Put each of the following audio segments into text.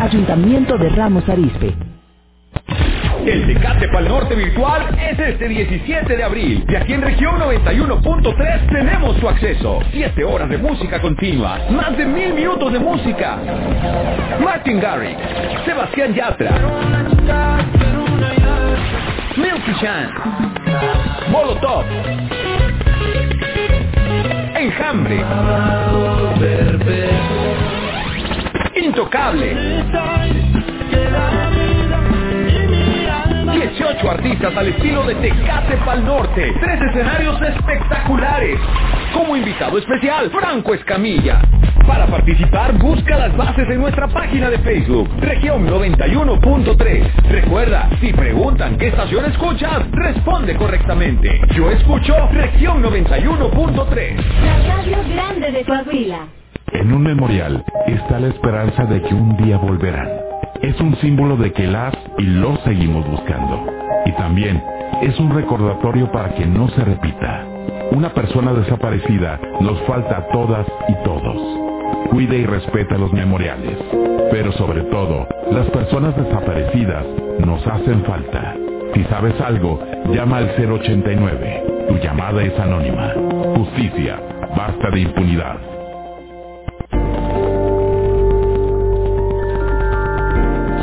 Ayuntamiento de Ramos Arizpe. El Tecate Pal Norte virtual es este 17 de abril y aquí en región 91.3 tenemos su acceso. 7 horas de música continua, más de mil minutos de música. Martin Garrix, Sebastián Yatra, Milky Chan, Molotov, Enjambre, Intocable. 18 artistas al estilo de Tecate Pal Norte. Tres escenarios espectaculares. Como invitado especial, Franco Escamilla. Para participar, busca las bases en nuestra página de Facebook, región 91.3. Recuerda, si preguntan qué estación escuchas, responde correctamente. Yo escucho región 91.3. La radio grande de Coahuila. En un memorial está la esperanza de que un día volverán. Es un símbolo de que las y los seguimos buscando. Y también es un recordatorio para que no se repita. Una persona desaparecida nos falta a todas y todos. Cuida y respeta los memoriales. Pero sobre todo, las personas desaparecidas nos hacen falta. Si sabes algo, llama al 089. Tu llamada es anónima. Justicia. Basta de impunidad.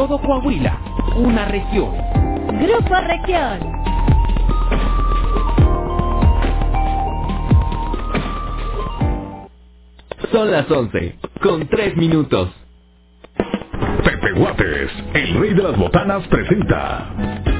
Todo Coahuila, una región. Grupo Región. Son las 11, con 3 minutos. Pepe Guates, el rey de las botanas, presenta.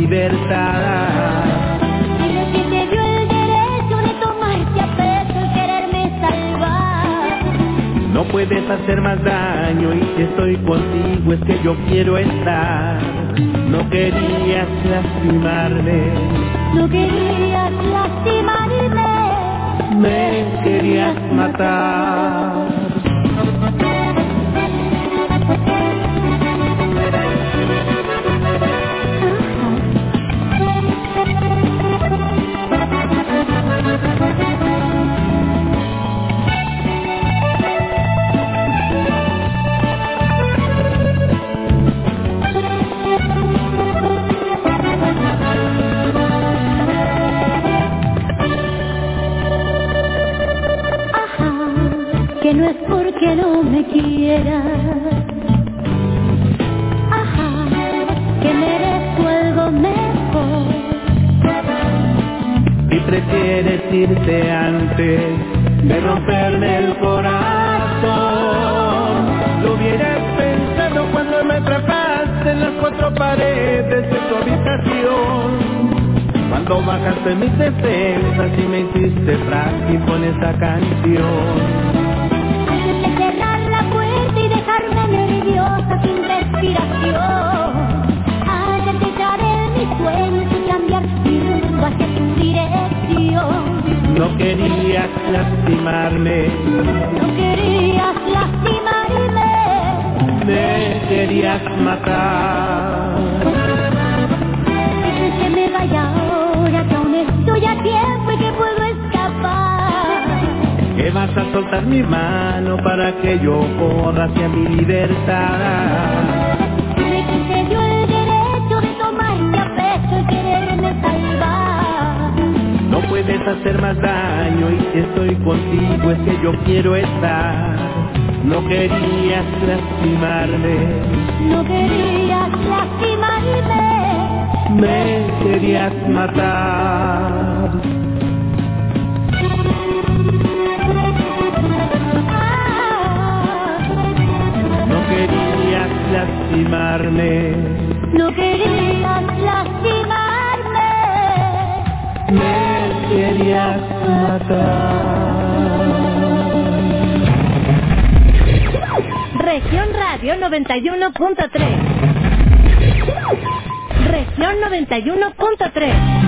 Libertad. Dile que te dio el derecho de tomarte a peso y quererme salvar. No puedes hacer más daño y si estoy contigo es que yo quiero estar. No querías lastimarme, No querías lastimarme. me querías matar. Porque no me quieras. Ajá, que merezco algo mejor. Y prefieres irte antes de romperme el corazón. Lo hubieras pensado cuando me atrapaste en las cuatro paredes de tu habitación. Cuando bajaste mis defensas y me hiciste frágil con esa canción. Sueños y cambiar mi rumbo hacia tu dirección. No querías lastimarme, No querías lastimarme. me querías matar. Quieres que me vaya ahora que aún estoy a tiempo y que puedo escapar. Que vas a soltar mi mano para que yo corra hacia mi libertad. Puedes hacer más daño y si estoy contigo es que yo quiero estar. No querías lastimarme, No querías lastimarme. me querías matar. Ah, No querías lastimarme, no querías lastimarme. Región Radio 91.3. Región 91.3.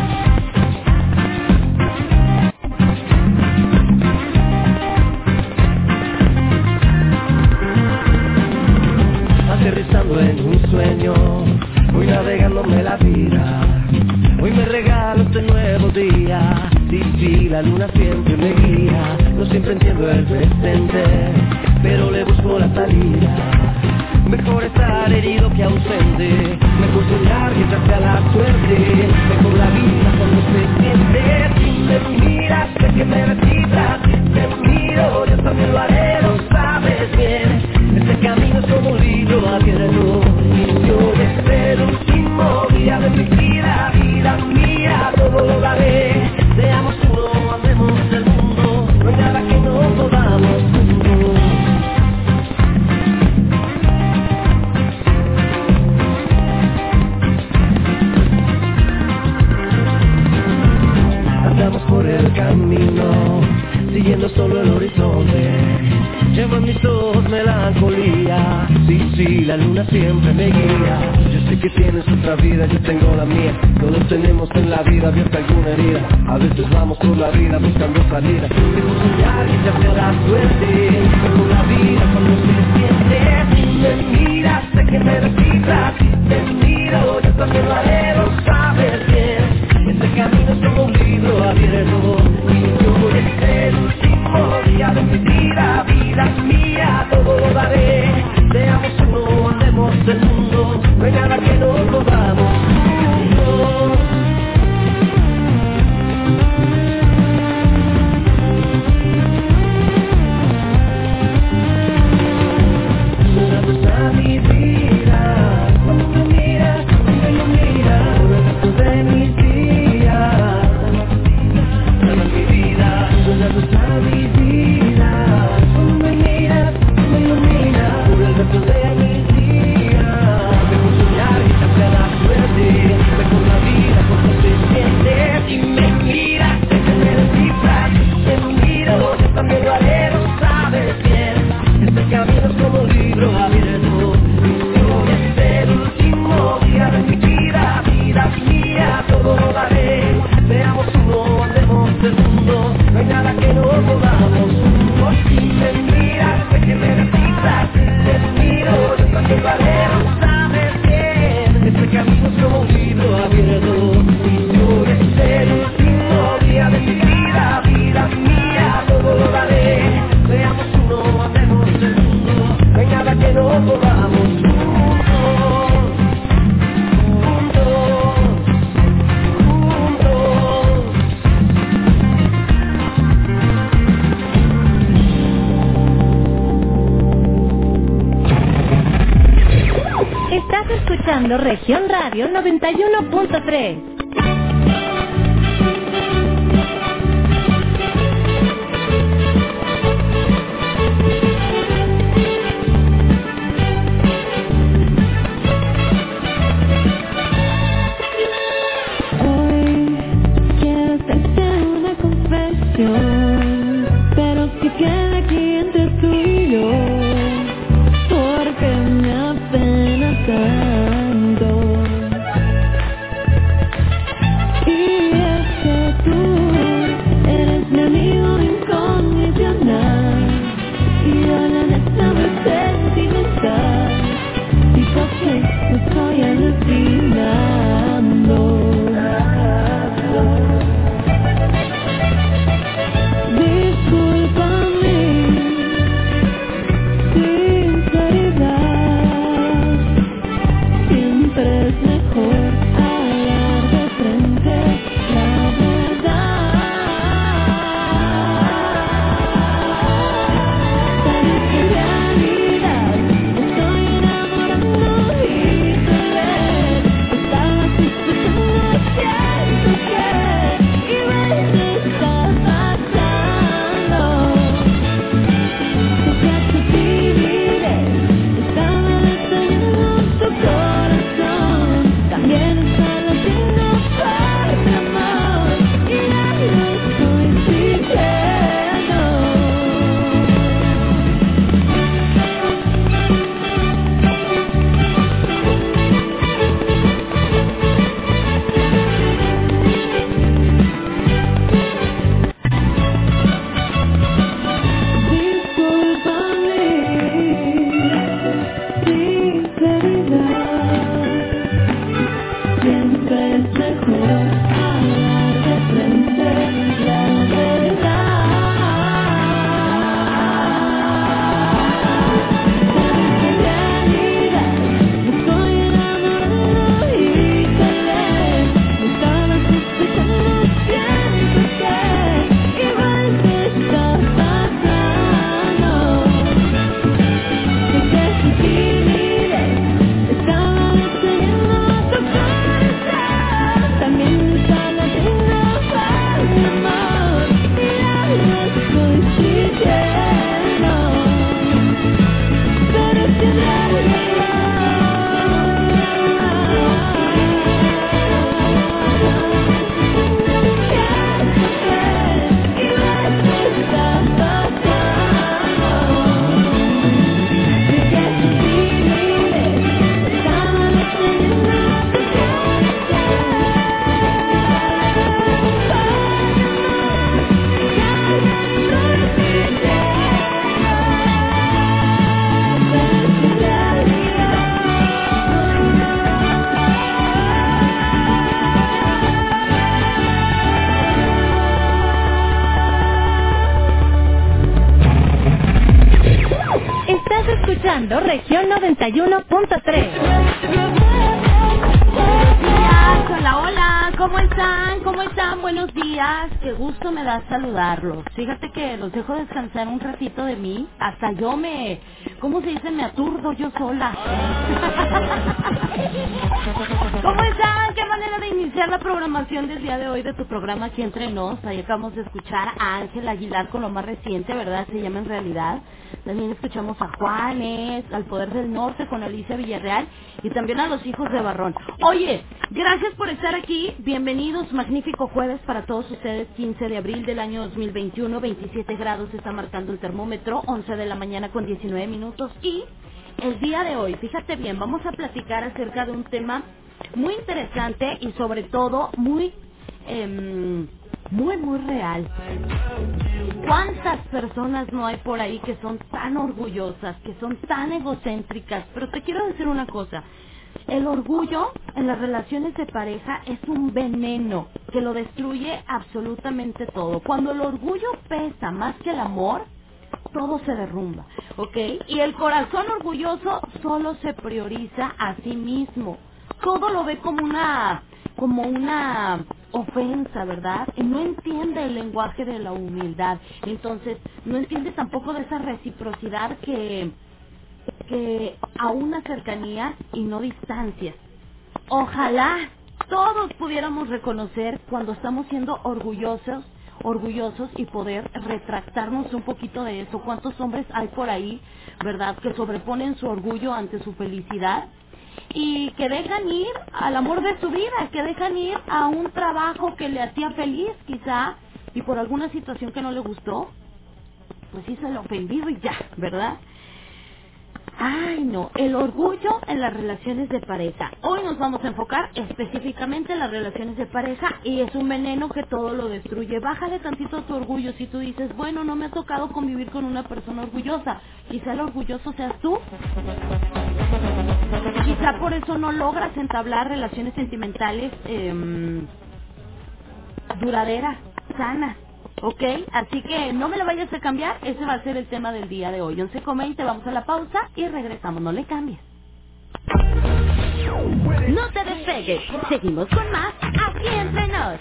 Yo sola. ¿Cómo están? ¿Qué manera de iniciar la programación del día de hoy de tu programa aquí entre nos? Ahí acabamos de escuchar a Ángel Aguilar con lo más reciente, ¿verdad? Se llama en realidad. También escuchamos a Juanes, al Poder del Norte con Alicia Villarreal y también a los hijos de Barrón. Oye, gracias por estar aquí. Bienvenidos, magnífico jueves para todos ustedes, 15 de abril del año 2021, 27 grados está marcando el termómetro, 11 de la mañana con 19 minutos y el día de hoy, fíjate bien, vamos a platicar acerca de un tema muy interesante y sobre todo muy, em, muy, muy real. ¿Cuántas personas no hay por ahí que son tan orgullosas, que son tan egocéntricas? Pero te quiero decir una cosa. El orgullo en las relaciones de pareja es un veneno que lo destruye absolutamente todo. Cuando el orgullo pesa más que el amor, todo se derrumba, ¿ok? Y el corazón orgulloso solo se prioriza a sí mismo. Todo lo ve como una, como una ofensa, ¿verdad? Y no entiende el lenguaje de la humildad. Entonces, no entiende tampoco de esa reciprocidad que, que a una cercanía y no distancias. Ojalá todos pudiéramos reconocer cuando estamos siendo orgullosos, orgullosos y poder retractarnos un poquito de eso. ¿Cuántos hombres hay por ahí, verdad, que sobreponen su orgullo ante su felicidad? y que dejan ir al amor de su vida, que dejan ir a un trabajo que le hacía feliz quizá y por alguna situación que no le gustó, pues hizo el ofendido y ya, ¿verdad? Ay, no, el orgullo en las relaciones de pareja. Hoy nos vamos a enfocar específicamente en las relaciones de pareja y es un veneno que todo lo destruye. Bájale tantito tu orgullo si tú dices, bueno, no me ha tocado convivir con una persona orgullosa. Quizá el orgulloso seas tú. Quizá por eso no logras entablar relaciones sentimentales em, duraderas, sanas. ¿Ok? Así que no me lo vayas a cambiar, ese va a ser el tema del día de hoy. 11.20, vamos a la pausa y regresamos, no le cambies. No te despegues, seguimos con más aquí entre nos.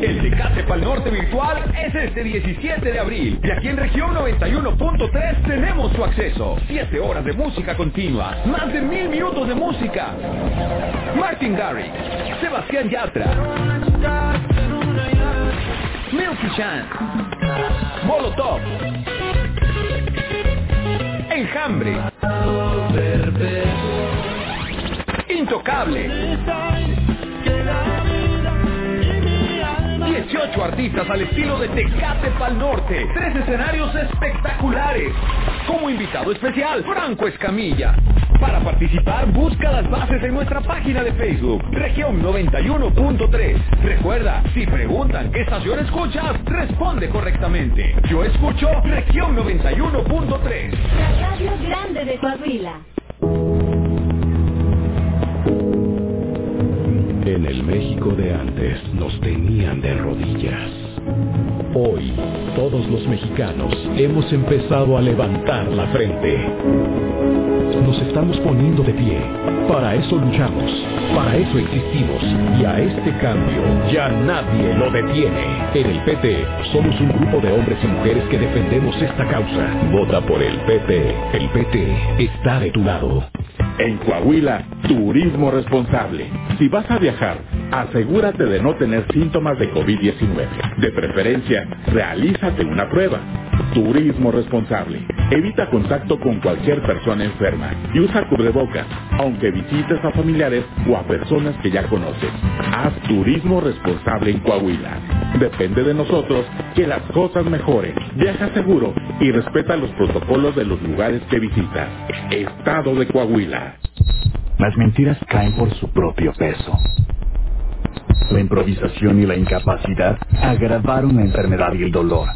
El Tecate Pal Norte virtual es este 17 de abril y aquí en región 91.3 tenemos su acceso. 7 horas de música continua, más de mil minutos de música. Martin Garrix, Sebastián Yatra, Milky Chance, Molotov, Enjambre, Intocable. 18 artistas al estilo de Tecate Pal Norte. Tres escenarios espectaculares. Como invitado especial, Franco Escamilla. Para participar, busca las bases en nuestra página de Facebook, región 91.3. Recuerda, si preguntan qué estación escuchas, responde correctamente. Yo escucho región 91.3. La radio grande de Coahuila. En el México de antes nos tenían de rodillas. Hoy, todos los mexicanos hemos empezado a levantar la frente. Nos estamos poniendo de pie. Para eso luchamos. Para eso existimos. Y a este cambio ya nadie lo detiene. En el PT somos un grupo de hombres y mujeres que defendemos esta causa. Vota por el PT. El PT está de tu lado. En Coahuila, turismo responsable. Si vas a viajar, asegúrate de no tener síntomas de COVID-19. De preferencia, realízate una prueba. Turismo responsable. Evita contacto con cualquier persona enferma y usa cubrebocas, aunque visites a familiares o a personas que ya conoces. Haz turismo responsable en Coahuila. Depende de nosotros que las cosas mejoren. Viaja seguro y respeta los protocolos de los lugares que visitas. Estado de Coahuila. Las mentiras caen por su propio peso. La improvisación y la incapacidad agravaron la enfermedad y el dolor.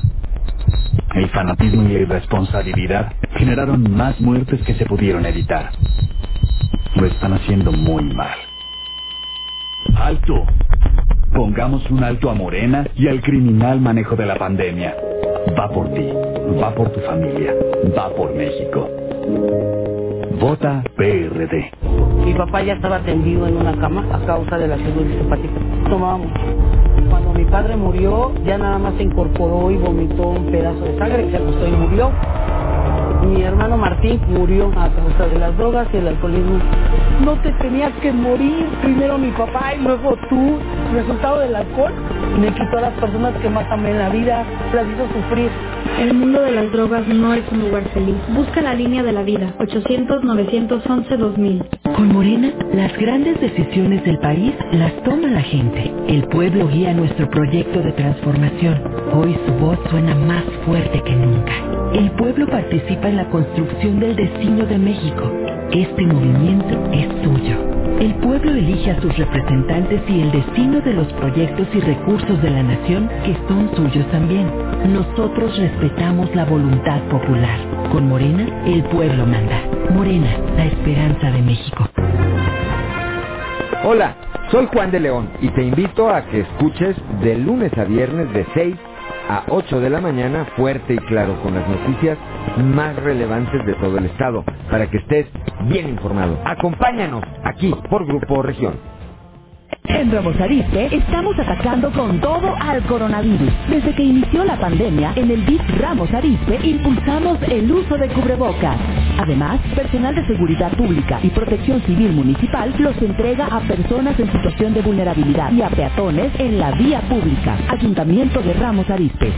El fanatismo y la irresponsabilidad generaron más muertes que se pudieron evitar. Lo están haciendo muy mal. ¡Alto! Pongamos un alto a Morena y al criminal manejo de la pandemia. Va por ti, va por tu familia, va por México. Vota PRD. Mi papá ya estaba tendido en una cama a causa de la cirugía hepática. Tomábamos. Mi padre murió, ya nada más se incorporó y vomitó un pedazo de sangre, se acostó y murió. Mi hermano Martín murió a causa de las drogas y el alcoholismo. No te tenías que morir, primero mi papá y luego tú. Resultado del alcohol me quitó a las personas que más amé en la vida, las hizo sufrir. El mundo de las drogas no es un lugar feliz. Busca la línea de la vida, 800-911-2000. Con Morena, las grandes decisiones del país las toma la gente. El pueblo guía nuestro proyecto de transformación. Hoy su voz suena más fuerte que nunca. El pueblo participa en la construcción del destino de México. Este movimiento es tuyo. El pueblo elige a sus representantes y el destino de los proyectos y recursos de la nación que son suyos también. Nosotros respetamos la voluntad popular. Con Morena, el pueblo manda. Morena, la esperanza de México. Hola, soy Juan de León y te invito a que escuches de lunes a viernes de 6 a 8 de la mañana fuerte y claro con las noticias más relevantes de todo el estado para que estés bien informado. Acompáñanos aquí por Grupo Región. En Ramos Arizpe estamos atacando con todo al coronavirus. Desde que inició la pandemia, en el DIF Ramos Arizpe impulsamos el uso de cubrebocas. Además, personal de seguridad pública y protección civil municipal los entrega a personas en situación de vulnerabilidad y a peatones en la vía pública. Ayuntamiento de Ramos Arizpe.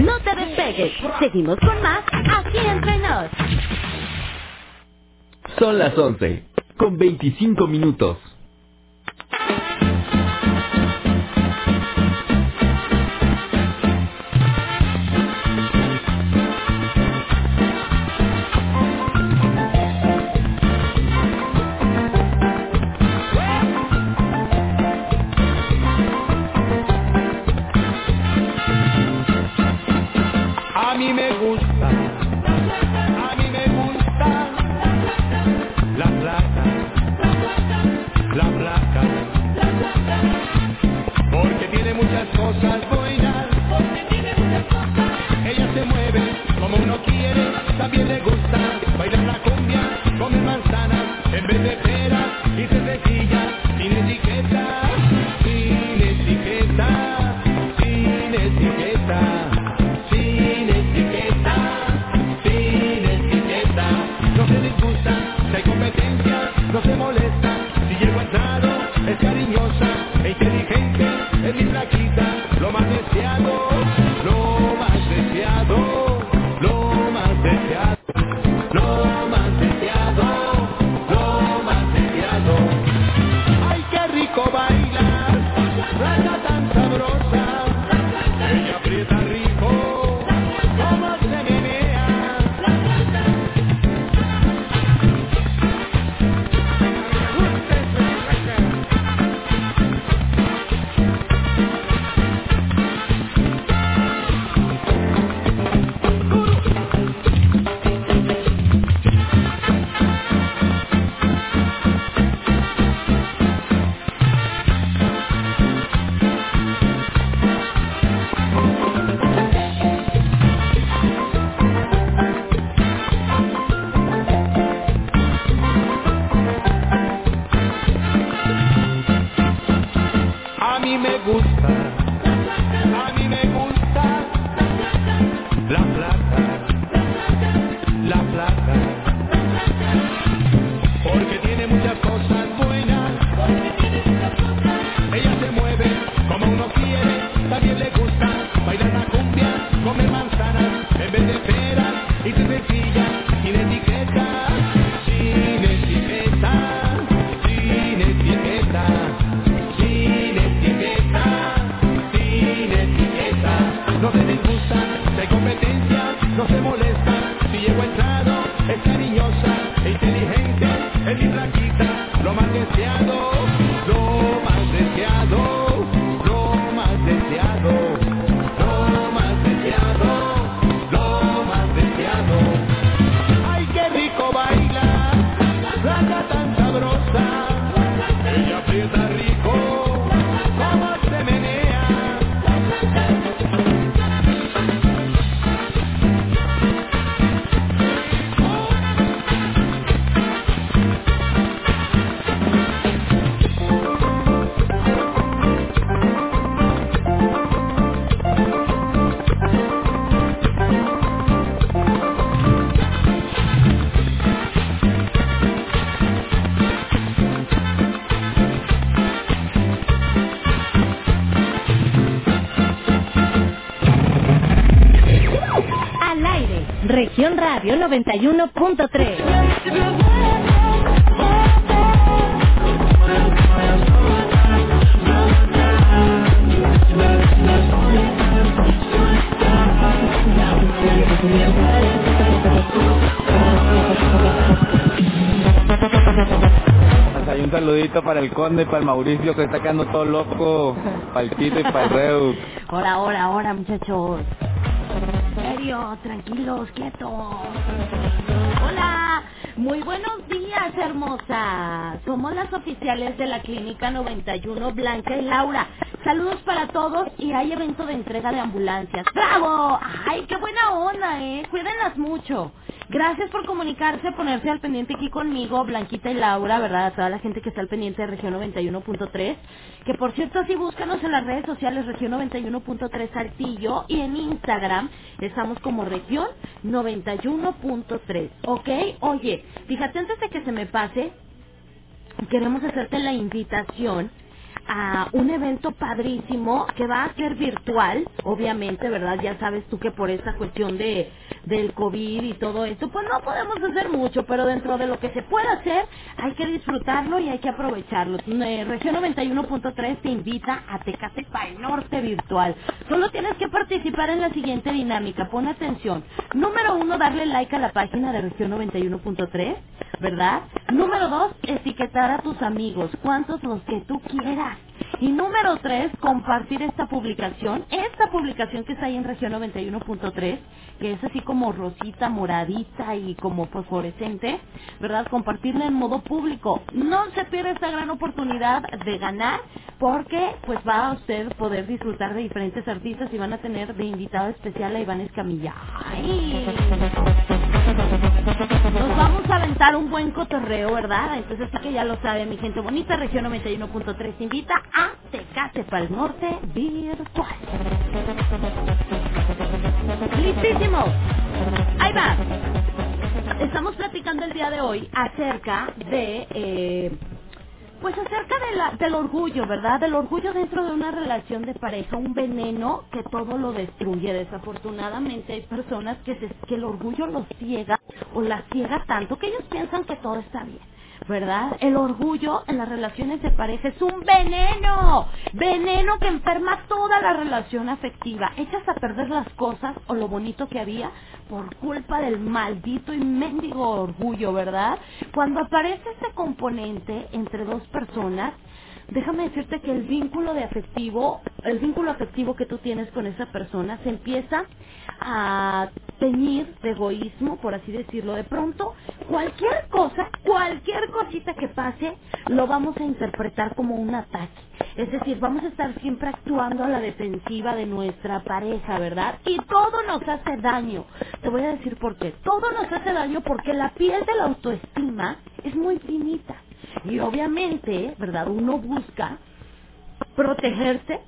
No te despegues. Seguimos con más aquí entre nos. Son las 11, con 25 minutos. Baby. Radio 91.3. Pues hay un saludito para el conde, para el Mauricio que está quedando todo loco, para el Tito y para el Reu. Ahora, ahora, ahora, muchachos. Tranquilos, quietos. Hola, muy buenos días, hermosa. Somos las oficiales de la Clínica 91, Blanca y Laura. Saludos para todos y hay evento de entrega de ambulancias. ¡Bravo! ¡Ay, qué buena onda, eh! Cuídenlas mucho. Gracias por comunicarse, ponerse al pendiente aquí conmigo, Blanquita y Laura, ¿verdad? A toda la gente que está al pendiente de Región 91.3. Que por cierto, así búscanos en las redes sociales Región 91.3 Saltillo y en Instagram estamos como Región 91.3. ¿Ok? Oye, fíjate antes de que se me pase, queremos hacerte la invitación a un evento padrísimo que va a ser virtual, obviamente, ¿verdad? Ya sabes tú que por esta cuestión de del COVID y todo esto, pues no podemos hacer mucho, pero dentro de lo que se puede hacer, hay que disfrutarlo y hay que aprovecharlo. Eh, Región 91.3 te invita a Tecate para el Norte virtual. Solo tienes que participar en la siguiente dinámica, pon atención. Número uno, darle like a la página de Región 91.3, ¿verdad? Número dos, etiquetar a tus amigos, cuantos los que tú quieras. Y número tres, compartir esta publicación, esta publicación que está ahí en región 91.3, que es así como rosita, moradita y como fosforescente, ¿verdad? Compartirla en modo público. No se pierda esta gran oportunidad de ganar, porque pues va a usted poder disfrutar de diferentes artistas y van a tener de invitado especial a Iván Escamilla. ¡Ay! Nos vamos a aventar un buen cotorreo, ¿verdad? Entonces sí que ya lo sabe mi gente bonita, región 91.3 invita a Tecate para el Norte virtual. Listísimo. Ahí va. Estamos platicando el día de hoy acerca de... Eh, pues acerca del orgullo, ¿verdad? Del orgullo dentro de una relación de pareja, un veneno que todo lo destruye. Desafortunadamente hay personas que, se, que el orgullo los ciega o las ciega tanto que ellos piensan que todo está bien. ¿Verdad? El orgullo en las relaciones de pareja es un veneno, veneno que enferma toda la relación afectiva. Echas a perder las cosas o lo bonito que había por culpa del maldito y mendigo orgullo, ¿verdad? Cuando aparece ese componente entre dos personas, déjame decirte que el vínculo de afectivo, el vínculo afectivo que tú tienes con esa persona se empieza a teñir de egoísmo, por así decirlo. De pronto, cualquier cosa, cualquier cosita que pase, lo vamos a interpretar como un ataque. Es decir, vamos a estar siempre actuando a la defensiva de nuestra pareja, ¿verdad? Y todo nos hace daño. Te voy a decir por qué. Todo nos hace daño porque la piel de la autoestima es muy finita. Y obviamente, ¿verdad? Uno busca protegerse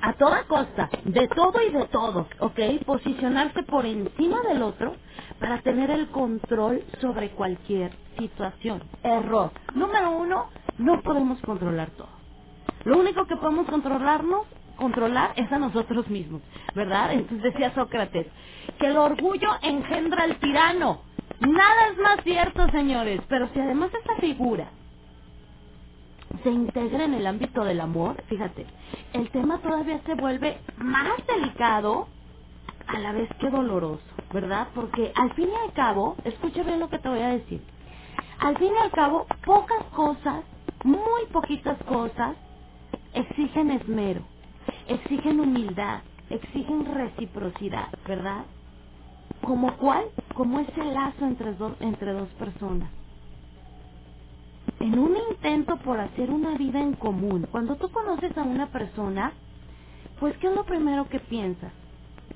a toda costa, de todo y de todos, ¿ok? Posicionarse por encima del otro para tener el control sobre cualquier situación. Error. Número uno, no podemos controlar todo. Lo único que podemos controlarnos, controlar es a nosotros mismos, ¿verdad? Entonces decía Sócrates, que el orgullo engendra al tirano. Nada es más cierto, señores, pero si además esta figura se integra en el ámbito del amor, fíjate, el tema todavía se vuelve más delicado a la vez que doloroso, ¿verdad? Porque al fin y al cabo, escucha bien lo que te voy a decir, al fin y al cabo, pocas cosas, muy poquitas cosas, exigen esmero, exigen humildad, exigen reciprocidad, ¿verdad? ¿Como cuál? Como ese lazo entre dos, entre dos personas en un intento por hacer una vida en común, cuando tú conoces a una persona, pues ¿qué es lo primero que piensas?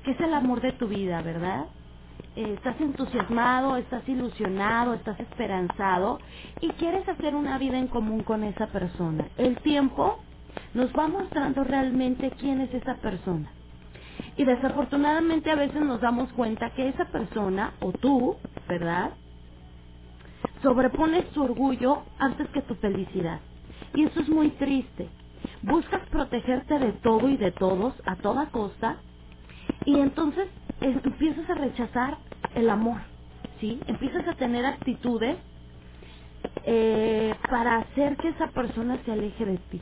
Que es el amor de tu vida, ¿verdad? Eh, estás entusiasmado, estás ilusionado, estás esperanzado y quieres hacer una vida en común con esa persona. El tiempo nos va mostrando realmente quién es esa persona. Y desafortunadamente a veces nos damos cuenta que esa persona, o tú, ¿verdad? sobrepones tu orgullo antes que tu felicidad. Y eso es muy triste. Buscas protegerte de todo y de todos a toda costa y entonces empiezas a rechazar el amor, ¿sí? Empiezas a tener actitudes eh, para hacer que esa persona se aleje de ti.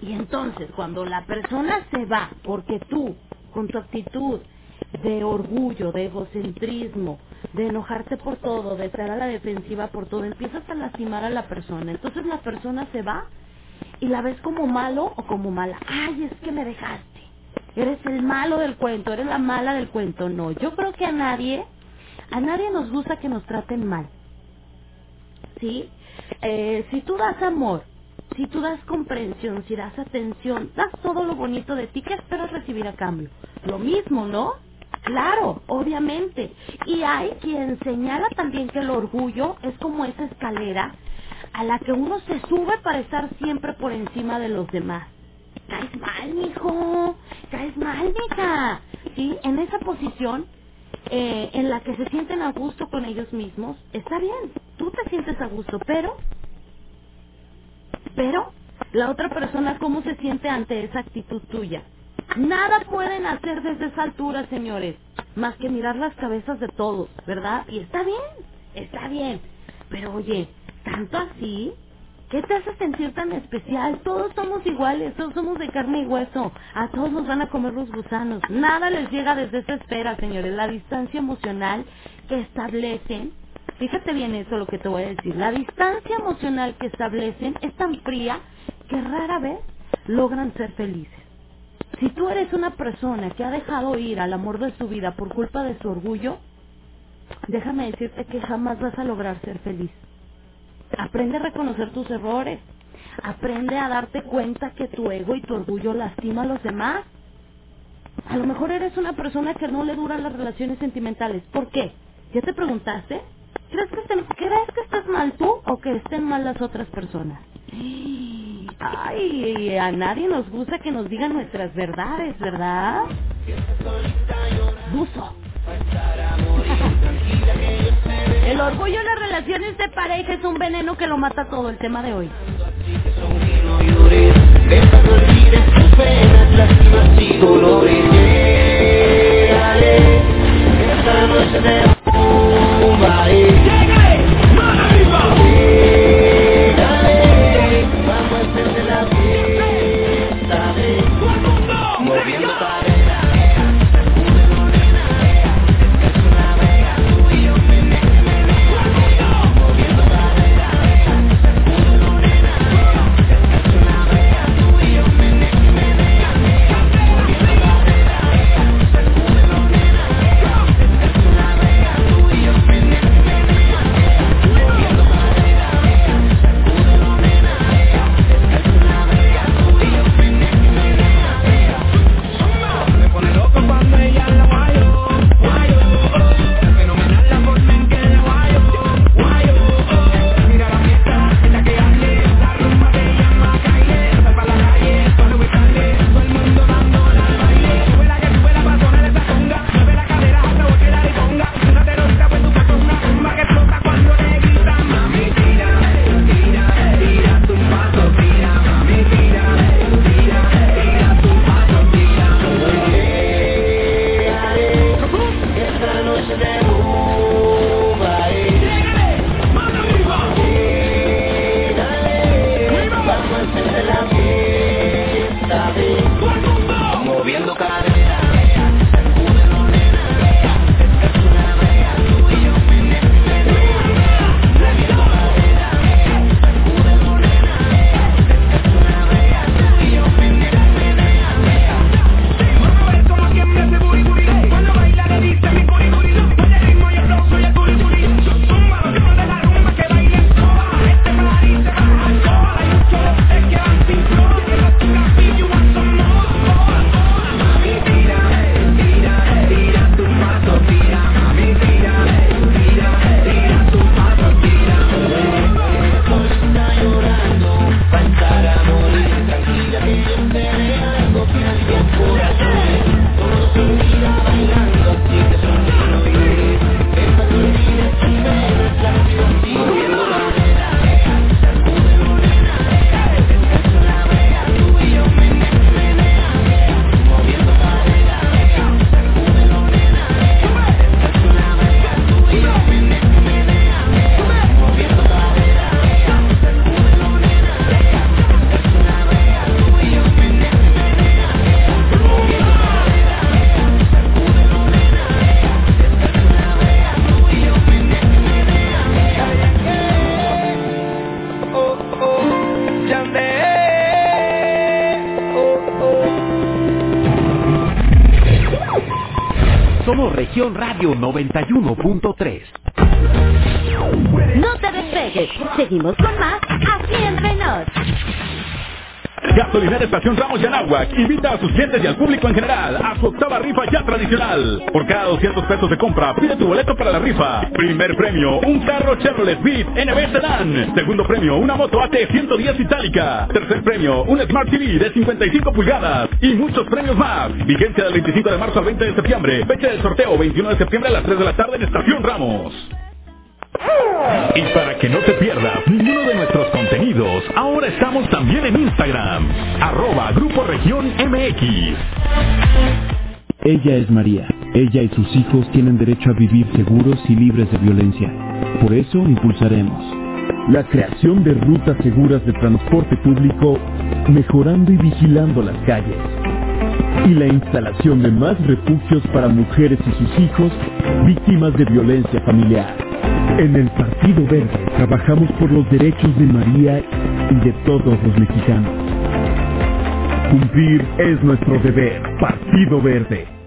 Y entonces, cuando la persona se va, porque tú, con tu actitud de orgullo, de egocentrismo, de enojarte por todo, de estar a la defensiva por todo, empiezas a lastimar a la persona. Entonces la persona se va y la ves como malo o como mala. Ay, es que me dejaste. Eres el malo del cuento, eres la mala del cuento. No, yo creo que a nadie, a nadie nos gusta que nos traten mal. ¿Sí? Eh, si tú das amor, si tú das comprensión, si das atención, das todo lo bonito de ti, ¿qué esperas recibir a cambio? Lo mismo, ¿no? Claro, obviamente. Y hay quien señala también que el orgullo es como esa escalera a la que uno se sube para estar siempre por encima de los demás. Caes mal, mijo. Caes mal, mija. Sí, en esa posición eh, en la que se sienten a gusto con ellos mismos, está bien. Tú te sientes a gusto, pero pero la otra persona cómo se siente ante esa actitud tuya. Nada pueden hacer desde esa altura, señores, más que mirar las cabezas de todos, ¿verdad? Y está bien, está bien. Pero oye, ¿tanto así? ¿Qué te hace sentir tan especial? Todos somos iguales, todos somos de carne y hueso. A todos nos van a comer los gusanos. Nada les llega desde esa espera, señores. La distancia emocional que establecen Fíjate bien eso lo que te voy a decir. La distancia emocional que establecen es tan fría que rara vez logran ser felices. Si tú eres una persona que ha dejado ir al amor de su vida por culpa de su orgullo, déjame decirte que jamás vas a lograr ser feliz. Aprende a reconocer tus errores. Aprende a darte cuenta que tu ego y tu orgullo lastima a los demás. A lo mejor eres una persona que no le duran las relaciones sentimentales. ¿Por qué? ¿Ya te preguntaste? ¿Crees que, estén- ¿Crees que estás mal tú o que estén mal las otras personas? Ay, a nadie nos gusta que nos digan nuestras verdades, ¿verdad? Buzo. El orgullo en las relaciones de pareja es un veneno que lo mata todo, el tema de hoy. nobody. 91.3. No te despegues. Seguimos con más aquí en Renault. Gasolinera Estación Ramos Yanahuac invita a sus clientes y al público en general a su octava rifa ya tradicional. Por cada 200 pesos de compra, pide tu boleto para la rifa. Primer premio, un carro Chevrolet Beat NB Sedan. Segundo premio, una moto AT 110 itálica. Tercer premio, un Smart TV de 55 pulgadas. Y muchos premios más. Vigencia del 25 de marzo al 20 de septiembre. Fecha del sorteo 21 de septiembre a las 3 de la tarde en Estación Ramos. Y para que no te pierdas ninguno de nuestros contenidos, ahora estamos también en Instagram, arroba Grupo Región MX. Ella es María. Ella y sus hijos tienen derecho a vivir seguros y libres de violencia. Por eso impulsaremos la creación de rutas seguras de transporte público, mejorando y vigilando las calles. Y la instalación de más refugios para mujeres y sus hijos víctimas de violencia familiar. En el Partido Verde trabajamos por los derechos de María y de todos los mexicanos. Cumplir es nuestro deber. Partido Verde.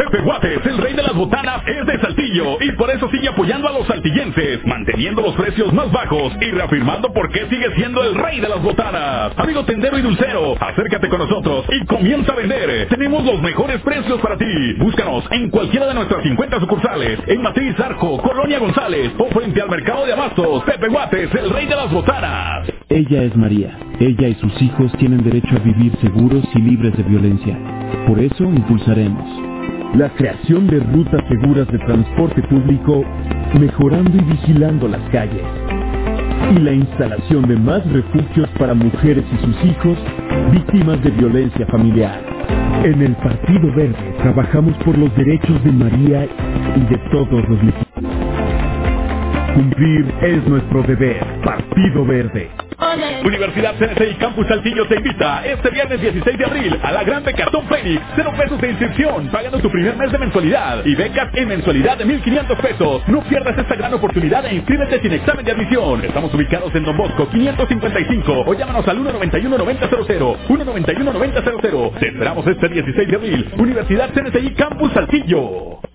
Pepe Guates, el rey de las botanas, es de Saltillo y por eso sigue apoyando a los saltillenses, manteniendo los precios más bajos y reafirmando por qué sigue siendo el rey de las botanas. Amigo tendero y dulcero, acércate con nosotros y comienza a vender. Tenemos los mejores precios para ti. Búscanos en cualquiera de nuestras 50 sucursales, en Matriz Arco, Colonia González o frente al mercado de abastos. Pepe Guates, el rey de las botanas. Ella es María. Ella y sus hijos tienen derecho a vivir seguros y libres de violencia. Por eso impulsaremos la creación de rutas seguras de transporte público, mejorando y vigilando las calles. Y la instalación de más refugios para mujeres y sus hijos víctimas de violencia familiar. En el Partido Verde trabajamos por los derechos de María y de todos los mexicanos. Cumplir es nuestro deber. Partido Verde. Universidad CNCI Campus Saltillo te invita este viernes 16 de abril a la gran Becatón Fénix. Cero pesos de inscripción, pagando tu primer mes de mensualidad y becas en mensualidad de 1.500 pesos. No pierdas esta gran oportunidad e inscríbete sin examen de admisión. Estamos ubicados en Don Bosco 555 o llámanos al 191-9000. 191-9000. Te esperamos este 16 de abril. Universidad CNCI Campus Saltillo.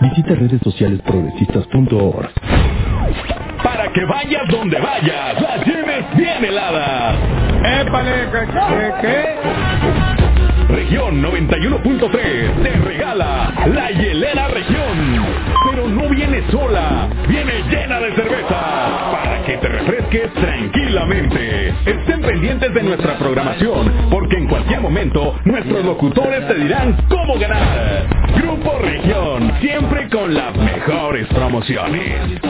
Visita redes sociales progresistas.org. Para que vayas donde vayas, las lleves bien heladas. ¡Épale! ¿Qué? qué? Región 91.3 te regala la hielera región. Pero no viene sola, viene llena de cerveza te refresques tranquilamente. Estén pendientes de nuestra programación porque en cualquier momento nuestros locutores te dirán cómo ganar. Grupo Región, siempre con las mejores promociones.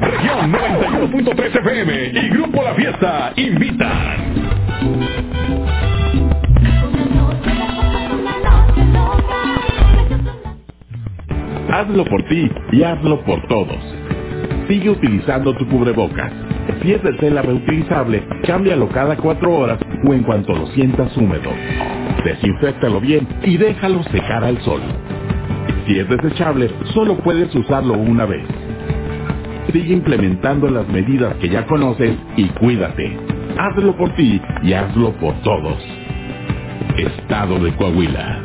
Región 91.3 FM y Grupo La Fiesta invitan. Hazlo por ti y hazlo por todos. Sigue utilizando tu cubrebocas. Si es de tela reutilizable, cámbialo cada cuatro horas o en cuanto lo sientas húmedo. Desinféctalo bien y déjalo secar al sol. Si es desechable, solo puedes usarlo una vez. Sigue implementando las medidas que ya conoces y cuídate. Hazlo por ti y hazlo por todos. Estado de Coahuila.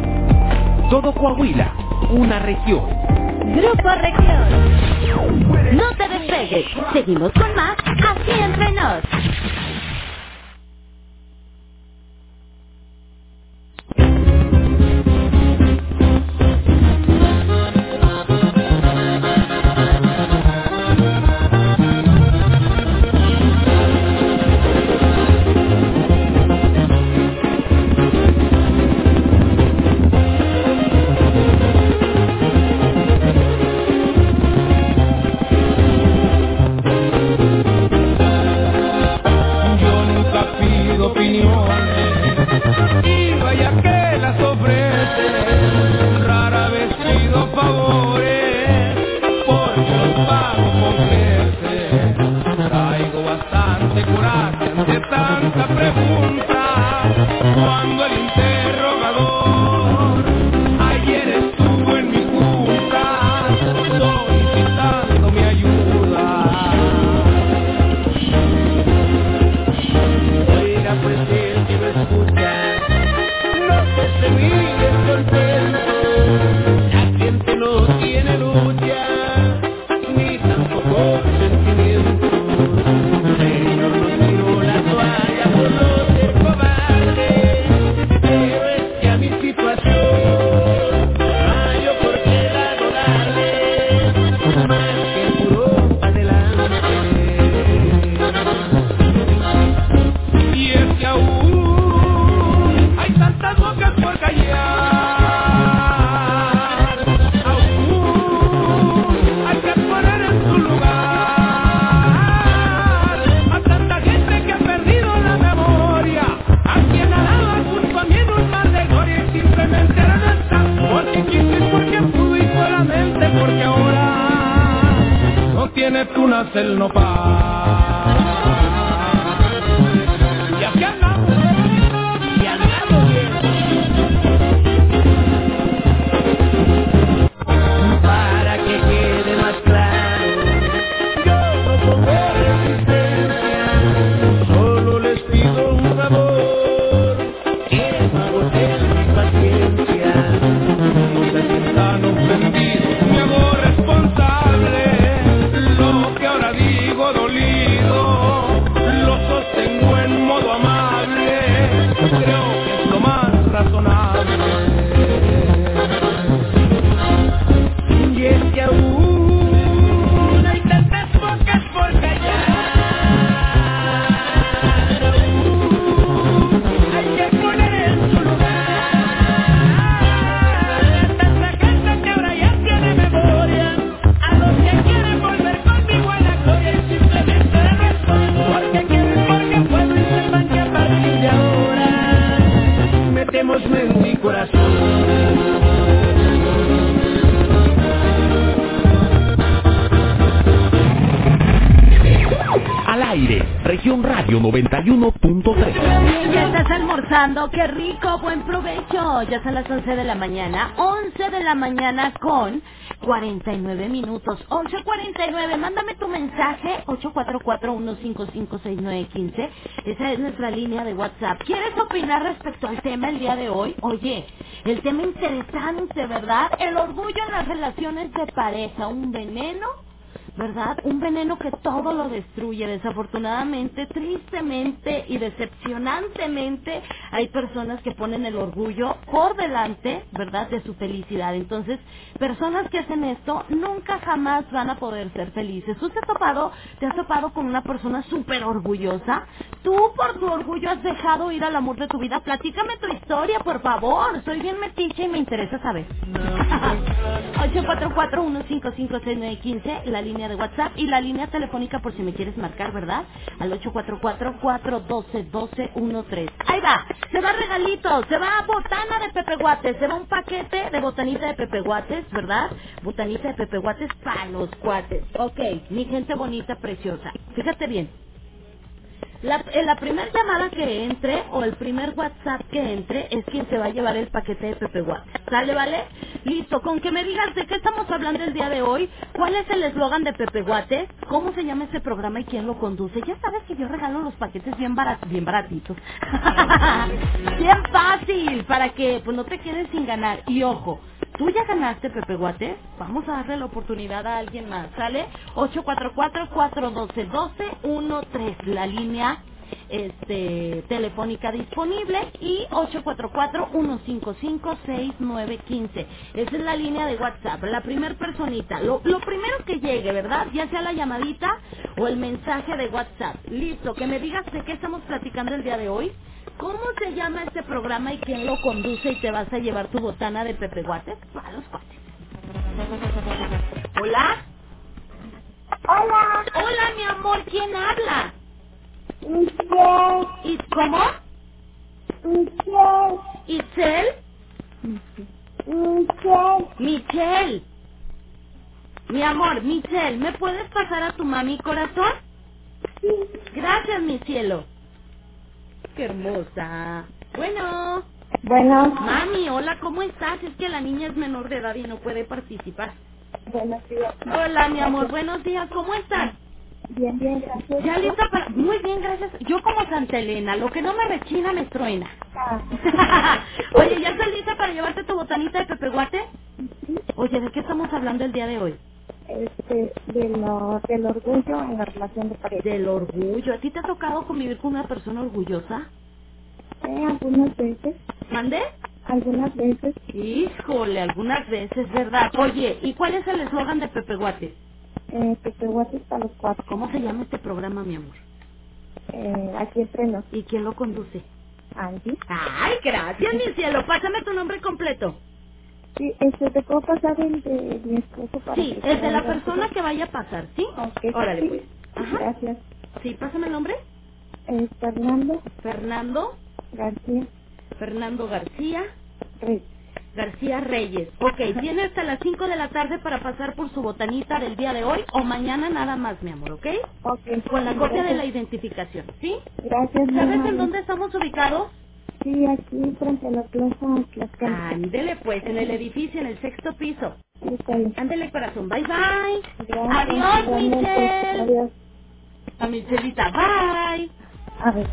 Todo Coahuila, una región. Grupo Región. No te despegues. Seguimos con más en Renault. Qué rico, buen provecho. Ya son las 11 de la mañana, 11 de la mañana con 49 minutos, 11.49. Mándame tu mensaje, 844-155-6915. Esa es nuestra línea de WhatsApp. ¿Quieres opinar respecto al tema el día de hoy? Oye, el tema interesante, ¿verdad? El orgullo en las relaciones de pareja, un veneno ¿verdad? Un veneno que todo lo destruye. Desafortunadamente, tristemente y decepcionantemente, hay personas que ponen el orgullo por delante, ¿verdad?, de su felicidad. Entonces, personas que hacen esto nunca jamás van a poder ser felices. ¿Tú te has topado, te has topado con una persona súper orgullosa? ¿Tú por tu orgullo has dejado ir al amor de tu vida? Platícame tu historia, por favor. Soy bien metiche y me interesa saber. 844-155-6915, la línea de WhatsApp y la línea telefónica por si me quieres marcar, ¿verdad? Al 844-412-1213. Ahí va, se va regalito, se va botana de Pepe Guates, se va un paquete de botanita de Pepe Guates, ¿verdad? Botanita de Pepe Guates para los cuates. Ok, mi gente bonita, preciosa. Fíjate bien. La, en la primera llamada que entre o el primer WhatsApp que entre es quien se va a llevar el paquete de Pepe Guates. ¿Sale, vale? Listo, con que me digas de qué estamos hablando el día de hoy, cuál es el eslogan de Pepe Guates, cómo se llama este programa y quién lo conduce. Ya sabes que yo regalo los paquetes bien, barat, bien baratitos. bien fácil, para que pues no te quedes sin ganar. Y ojo, ¿Tú ya ganaste, Pepe Guates? Vamos a darle la oportunidad a alguien más, ¿sale? 844-412-1213, la línea este, telefónica disponible y 844-155-6915. Esa es la línea de WhatsApp, la primer personita. Lo, lo primero que llegue, ¿verdad? Ya sea la llamadita o el mensaje de WhatsApp. Listo, que me digas de qué estamos platicando el día de hoy. ¿Cómo se llama este programa y quién lo conduce y te vas a llevar tu botana de Pepe Guates? Para los cuates. ¿Hola? Hola. Hola, mi amor, ¿quién habla? Michelle. ¿Y cómo? Michelle. ¿Itzel? Michelle. Michelle. Mi amor, Michelle, ¿me puedes pasar a tu mami corazón? Sí. Gracias, mi cielo. Qué hermosa. Bueno. Bueno. Mami, hola, ¿cómo estás? Es que la niña es menor de edad y no puede participar. Buenos días. Hola, mi amor, buenos días, ¿cómo estás? Bien, bien, gracias. ¿Ya lista para...? Muy bien, gracias. Yo como Santa Elena, lo que no me rechina me truena. Ah. Oye, ¿ya estás lista para llevarte tu botanita de Pepe Guate? Oye, ¿de qué estamos hablando el día de hoy? Este, de lo, del orgullo en la relación de pareja. Del orgullo. ¿A ti te ha tocado convivir con una persona orgullosa? Eh, algunas veces. ¿Mande? Algunas veces. Híjole, algunas veces, ¿verdad? Oye, ¿y cuál es el eslogan de Pepe Guate? Eh, Pepe Guates para los cuatro. ¿Cómo se llama este programa, mi amor? Eh, aquí entre nos. ¿Y quién lo conduce? Angie. Ay, gracias, mi cielo. Pásame tu nombre completo. Sí, este, te puedo pasar el de mi esposo para Sí, que el de la persona que vaya a pasar, ¿sí? Ok. Órale, sí. pues. Ajá. Gracias. Sí, pásame el nombre. Eh, Fernando Fernando. García Fernando García. Reyes. García Reyes. Ok, tiene hasta las 5 de la tarde para pasar por su botanita del día de hoy o mañana nada más, mi amor, ¿ok? Ok. Con la copia de la identificación, ¿sí? Gracias, ¿Sabes en dónde estamos ubicados? Sí, aquí frente a la plaza Tlaxcala. Ándele pues, en el edificio, en el sexto piso. Ándele corazón, bye bye. Gracias, Adiós. Michelle. Adiós. A Michelita, bye. A ver.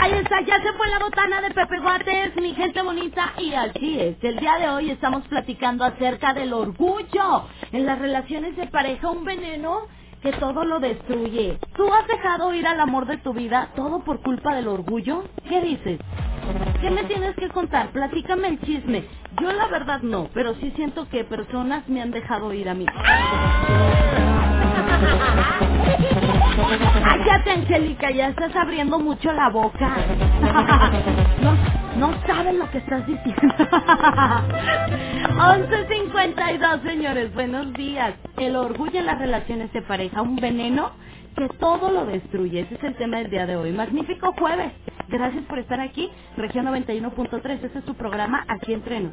Ahí está, ya se fue la botana de Pepe Guates, mi gente bonita, y así es. El día de hoy estamos platicando acerca del orgullo. En las relaciones de pareja, un veneno que todo lo destruye. ¿Tú has dejado ir al amor de tu vida todo por culpa del orgullo? ¿Qué dices? ¿Qué me tienes que contar? Platícame el chisme. Yo la verdad no, pero sí siento que personas me han dejado ir a mí. Cállate, Angélica, ya estás abriendo mucho la boca. No, no sabes lo que estás diciendo. 11.52, señores, buenos días. El orgullo en las relaciones de pareja, un veneno que todo lo destruye. Ese es el tema del día de hoy. Magnífico jueves. Gracias por estar aquí. Región 91.3, ese es su programa, aquí entrenos.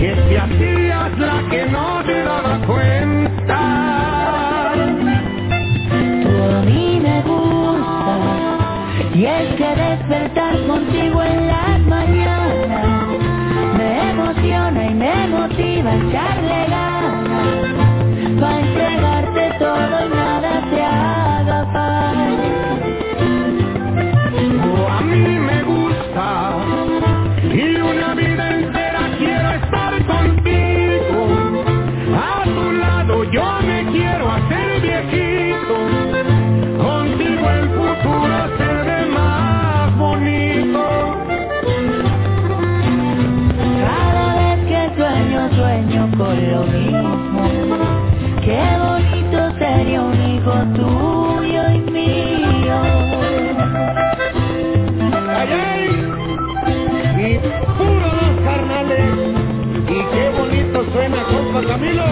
que te hacías la que no te daba cuenta. Tú a mí me gusta, y es que despertar contigo en las mañanas me emociona y me motiva a echarle ganas, para entregarte todo y nada con lo mismo. Qué bonito sería un hijo tuyo y mío. Ay, ay, y puro los carnales. Y qué bonito suena, compa Camilo.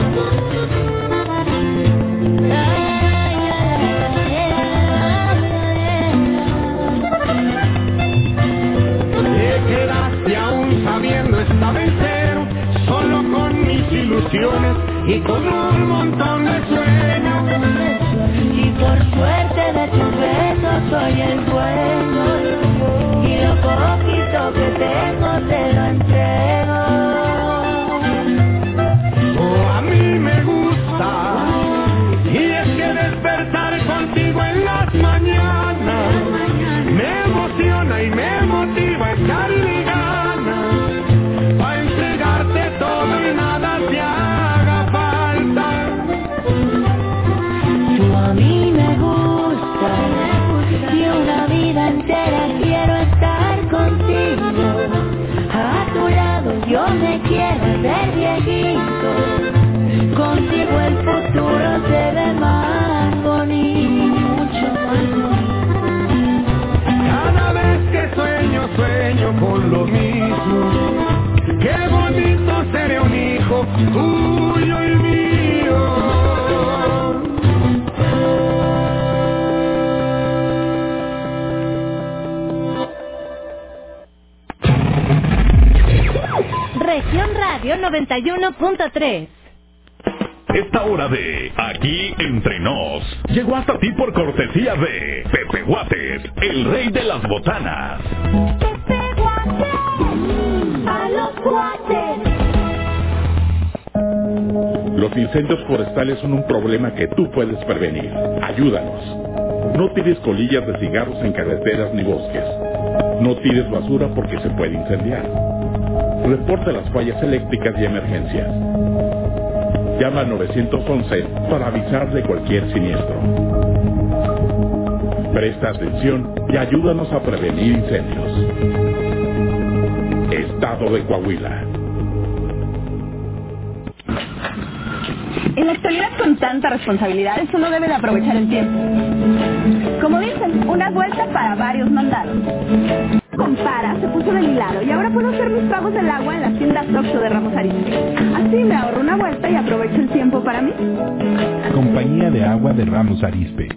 Te quedaste aún sabiendo en cero, solo con mis ilusiones y con un montón de sueños. Y por suerte de tus besos soy el dueño. Y lo poquito que tengo te lo entrego. Oh, a mí me gusta. Ver viejito. Contigo el futuro se ve más bonito. Mucho más. Cada vez que sueño, sueño con lo mismo. Qué bonito ser un hijo tuyo y mío. 91.3. Esta hora de Aquí Entre Nos llegó hasta ti por cortesía de Pepe Guates, el rey de las botanas. A los guates. Los incendios forestales son un problema que tú puedes prevenir. Ayúdanos. No tires colillas de cigarros en carreteras ni bosques. No tires basura porque se puede incendiar. Reporta las fallas eléctricas y emergencias. Llama al 911 para avisar de cualquier siniestro. Presta atención y ayúdanos a prevenir incendios. Estado de Coahuila. En la actualidad con tanta responsabilidad, uno debe de aprovechar el tiempo. Como dicen, una vuelta para varios mandados. Compara, se puso del hilado y ahora puedo hacer mis pagos del agua en las tiendas Oxxo de Ramos Arizpe. Así me ahorro una vuelta y aprovecho el tiempo para mí. Compañía de Agua de Ramos Arizpe.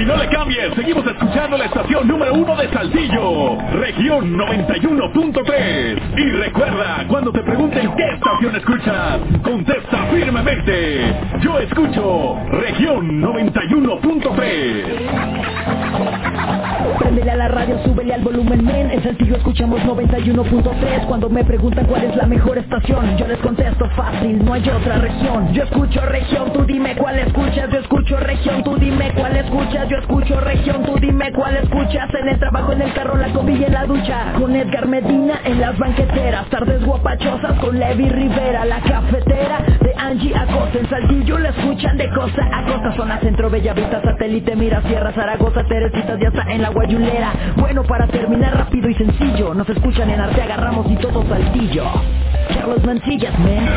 Y no le cambies, seguimos escuchando la estación número uno de Saltillo, región 91.3. Y recuerda, cuando te pregunten qué estación escuchas, contesta firmemente. Yo escucho región 91.3. Préndele a la radio, súbele al volumen, men. En Saltillo escuchamos 91.3. Cuando me preguntan cuál es la mejor estación, yo les contesto fácil, no hay otra región. Yo escucho región, tú dime cuál escuchas. Yo escucho región, tú dime cuál escuchas. Yo escucho región, tú dime cuál escuchas. En el trabajo, en el carro, la comida y en la ducha. Con Edgar Medina en las banqueteras. Tardes guapachosas con Levi Rivera. La cafetera de Angie Acosta. En Saltillo la escuchan de costa a costa. Zona centro, Bellavista, satélite, mira, Sierra, Zaragoza, Teresitas, ya está en la Bueno, para terminar rápido y sencillo. Nos escuchan en Arteaga, Ramos y todo Saltillo. Carlos Mancillas, man.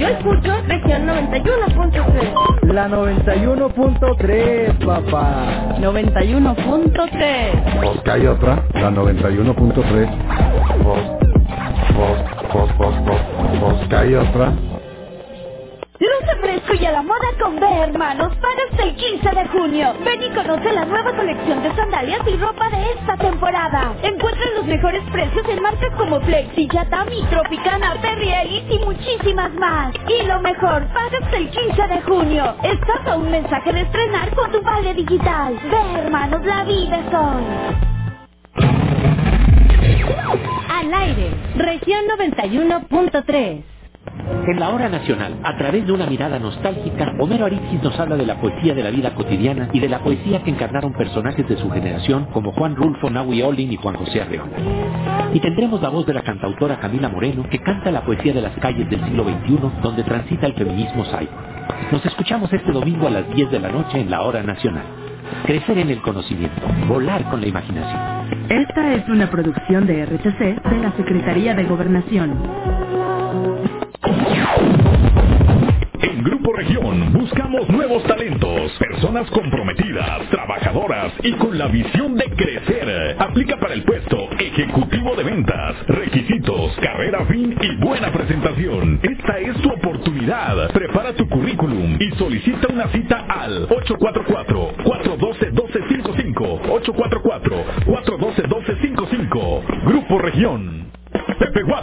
Yo escucho región 91.3. La 91.3, papá. 91.3. Pues que hay otra, la 91.3. Pues, pues, pues, pues, pues, pues que hay otra. Luce fresco y a la moda con B, hermanos, para hasta el 15 de junio. Ven y conoce la nueva colección de sandalias y ropa de esta temporada. Encuentra los mejores precios en marcas como Flexi, Yatami, Tropicana, Perry Ellis y muchísimas más. Y lo mejor, paga hasta el 15 de junio. Estás a un mensaje de estrenar con tu vale digital. Ve, hermanos, la vida es hoy. Al aire, región 91.3. En la hora nacional, a través de una mirada nostálgica, Homero Arizquis nos habla de la poesía de la vida cotidiana y de la poesía que encarnaron personajes de su generación como Juan Rulfo, Nahui Olin y Juan José Arreola. Y tendremos la voz de la cantautora Camila Moreno, que canta la poesía de las calles del siglo XXI, donde transita el feminismo cyber. Nos escuchamos este domingo a las 10 de la noche en la hora nacional. Crecer en el conocimiento, volar con la imaginación. Esta es una producción de RTC de la Secretaría de Gobernación. En Grupo Región buscamos nuevos talentos, personas comprometidas, trabajadoras y con la visión de crecer. Aplica para el puesto ejecutivo de ventas, requisitos, carrera fin y buena presentación. Esta es tu oportunidad. Prepara tu currículum y solicita una cita al 844-412-1255. 844-412-1255. Grupo Región.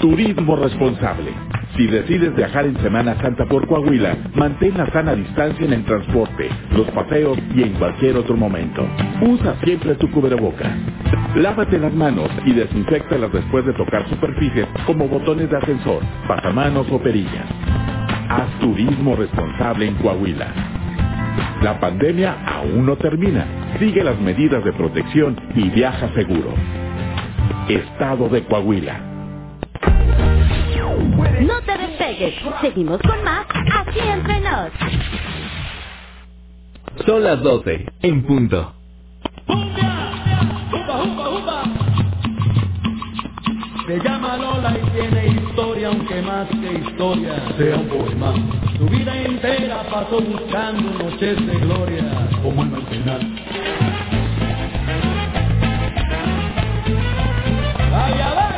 Turismo responsable. Si decides viajar en Semana Santa por Coahuila, mantén la sana distancia en el transporte, los paseos y en cualquier otro momento. Usa siempre tu cubrebocas. Lávate las manos y desinfectalas después de tocar superficies como botones de ascensor, pasamanos o perillas. Haz turismo responsable en Coahuila. La pandemia aún no termina. Sigue las medidas de protección y viaja seguro. Estado de Coahuila. No te despegues. Seguimos con más aquí entre nos. Son las 12, en punto. Se llama Lola y tiene historia, aunque más que historia sea un poema. Su vida entera pasó buscando noches de gloria, como en el final. ¡Vaya,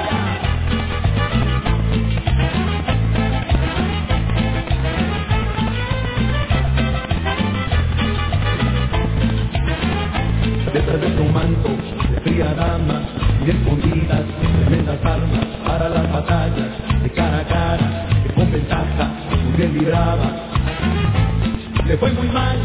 Detrás de su fría dama, y escondidas, tremendas armas para las batallas, de cara a cara, que con ventaja, muy bien libraba. Le fue muy mal,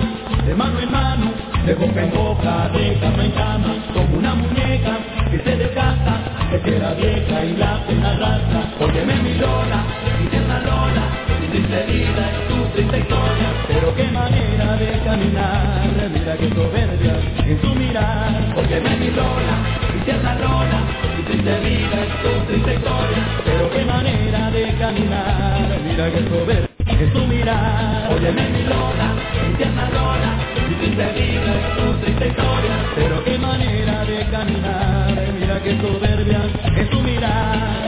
de mano en mano, de boca en boca, de cama en cama, como una muñeca que se desgasta, es que la vieja y la pena arrastra. Óyeme mi Lola, mi tierna Lola, mi triste vida es tu triste historia. Pero qué manera de caminar, mira que soberbia en tu mirar. Óyeme mi Lola, tierna Lola, mi triste vida es tu triste historia. Pero qué manera de caminar, mira que soberbia en tu mirar. Óyeme mi Lola, tierna Lola, mi triste vida es tu triste historia. Pero qué manera de caminar, mira que soberbia en tu mirar.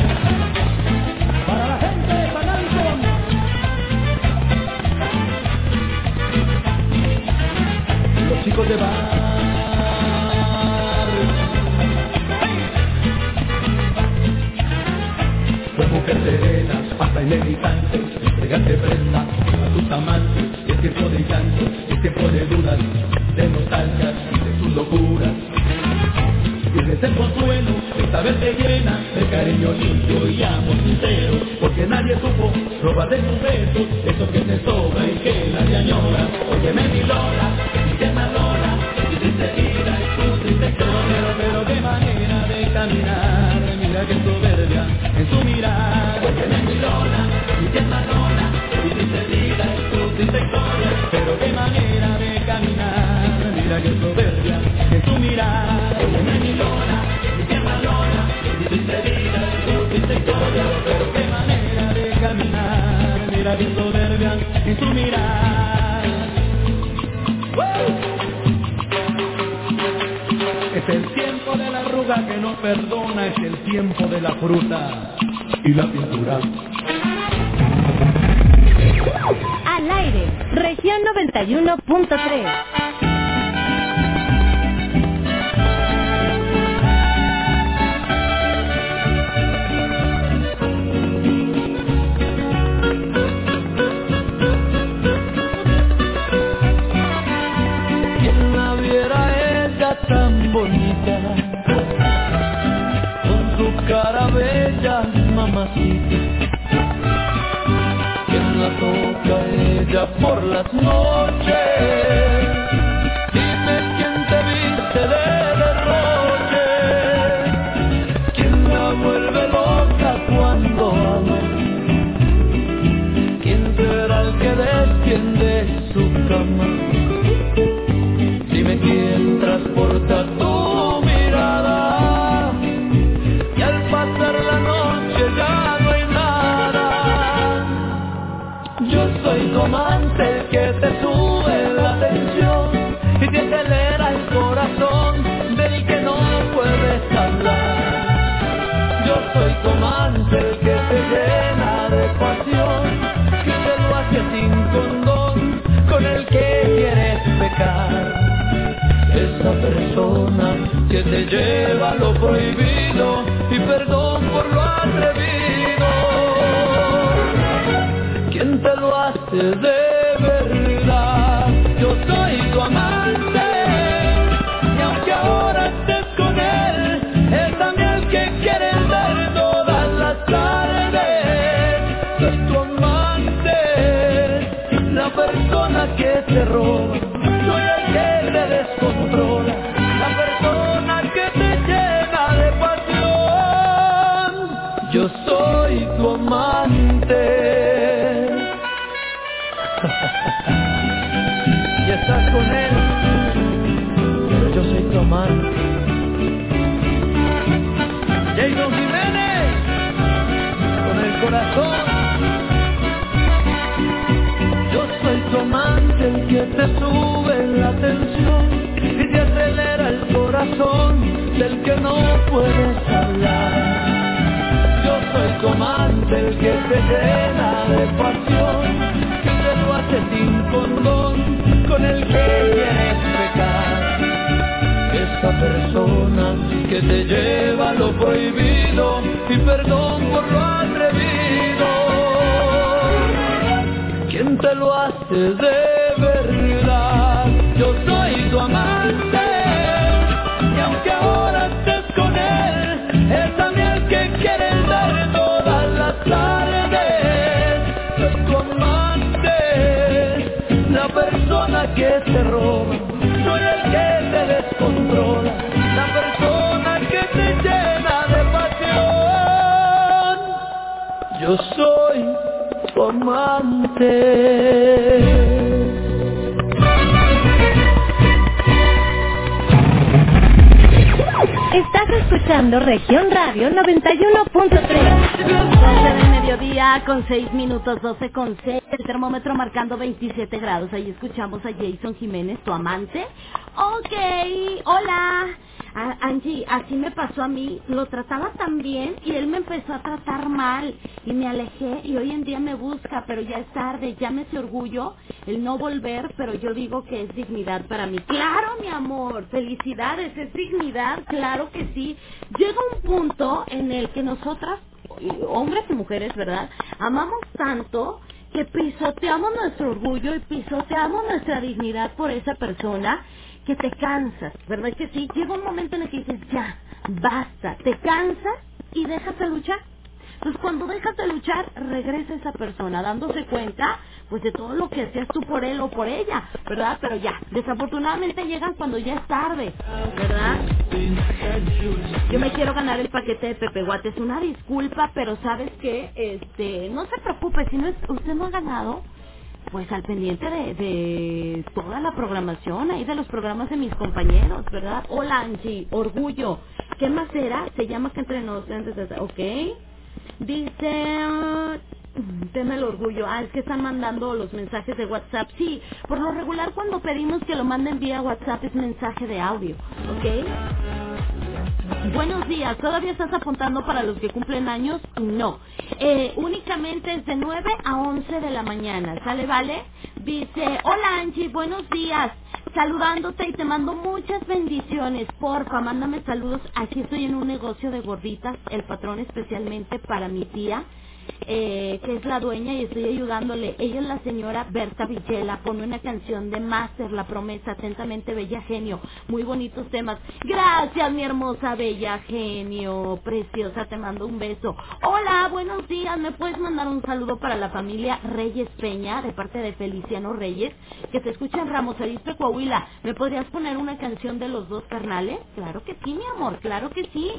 La chicos de bar. Hasta inevitante, entregarte prenda a tus amantes. Y es tiempo de llanto, es tiempo de dudas, de nostalgias y de sus locuras. Tienes el consuelo, esta vez te llena de cariño limpio y amor sincero, porque nadie supo robar de tus besos, eso que te sobra y que nadie añora. Óyeme mi Lola, mi tierna Lola, mi triste vida es tu triste historia, pero qué manera de caminar, es el tiempo de la arruga que no perdona, es el tiempo de la fruta y la pintura. Al aire, región 91.3. por las que te lleva lo prohibido de verdad? Yo soy tu amante y aunque ahora estés con él, es también el que quieres dar todas las tardes. Soy tu amante, la persona que te roba, soy el que te descontrola, la persona que te llena de pasión. yo soy tu amante. Estás escuchando Región Radio 91.3. 12 del mediodía con 6 minutos, 12 con 6. El termómetro marcando 27 grados. Ahí escuchamos a Jason Jiménez, tu amante. Ok, hola. Angie, así me pasó a mí. Lo trataba tan bien y él me empezó a tratar mal. Y me alejé y hoy en día me busca, pero ya es tarde. Llámese orgullo el no volver, pero yo digo que es dignidad para mí. Claro, mi amor, felicidades, es dignidad, claro que sí. Llega un punto en el que nosotras, hombres y mujeres, ¿verdad? Amamos tanto que pisoteamos nuestro orgullo y pisoteamos nuestra dignidad por esa persona que te cansas, ¿verdad que sí? Llega un momento en el que dices, ya, basta, te cansas y dejas de luchar. Entonces, cuando dejas de luchar, regresa esa persona dándose cuenta, pues, de todo lo que hacías tú por él o por ella, ¿verdad? Pero ya, desafortunadamente llegan cuando ya es tarde, ¿verdad? Yo me quiero ganar el paquete de Pepe Guates. Una disculpa, pero ¿sabes qué? Este, no se preocupe, si no es, usted no ha ganado, pues al pendiente de, de toda la programación, ahí de los programas de mis compañeros, ¿verdad? Hola Angie, orgullo. ¿Qué más era? Se llama que entre nos, ok. Dice, mm, tema el orgullo. Ah, es que están mandando los mensajes de WhatsApp. Sí, por lo regular cuando pedimos que lo manden vía WhatsApp es mensaje de audio, ¿ok? Buenos días, ¿todavía estás apuntando para los que cumplen años? No. Eh, únicamente es de 9 a 11 de la mañana, ¿sale, vale? Dice, hola Angie, buenos días. Saludándote y te mando muchas bendiciones. Porfa, mándame saludos. Aquí estoy en un negocio de gorditas, el patrón especialmente para mi tía eh, que es la dueña y estoy ayudándole. Ella es la señora Berta Villela, pone una canción de Master, La Promesa, atentamente Bella Genio. Muy bonitos temas. Gracias, mi hermosa Bella Genio, preciosa, te mando un beso. Hola, buenos días, ¿me puedes mandar un saludo para la familia Reyes Peña, de parte de Feliciano Reyes, que te escucha en Ramos Arizpe, Coahuila? ¿Me podrías poner una canción de los dos carnales? Claro que sí, mi amor, claro que sí.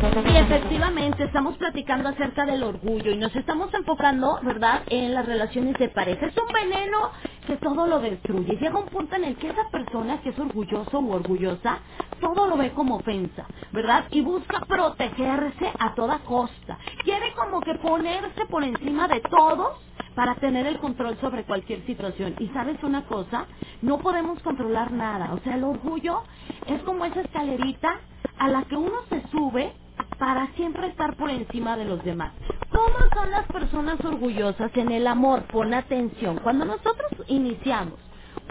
Y efectivamente, estamos platicando acerca del orgullo y nos estamos enfocando, ¿verdad?, en las relaciones de pareja. Es un veneno todo lo destruye. Llega un punto en el que esa persona que es orgulloso u orgullosa, todo lo ve como ofensa, ¿verdad? Y busca protegerse a toda costa. Quiere como que ponerse por encima de todos para tener el control sobre cualquier situación. Y sabes una cosa, no podemos controlar nada. O sea, el orgullo es como esa escalerita a la que uno se sube para siempre estar por encima de los demás. ¿Cómo son las personas orgullosas en el amor? Pon atención. Cuando nosotros iniciamos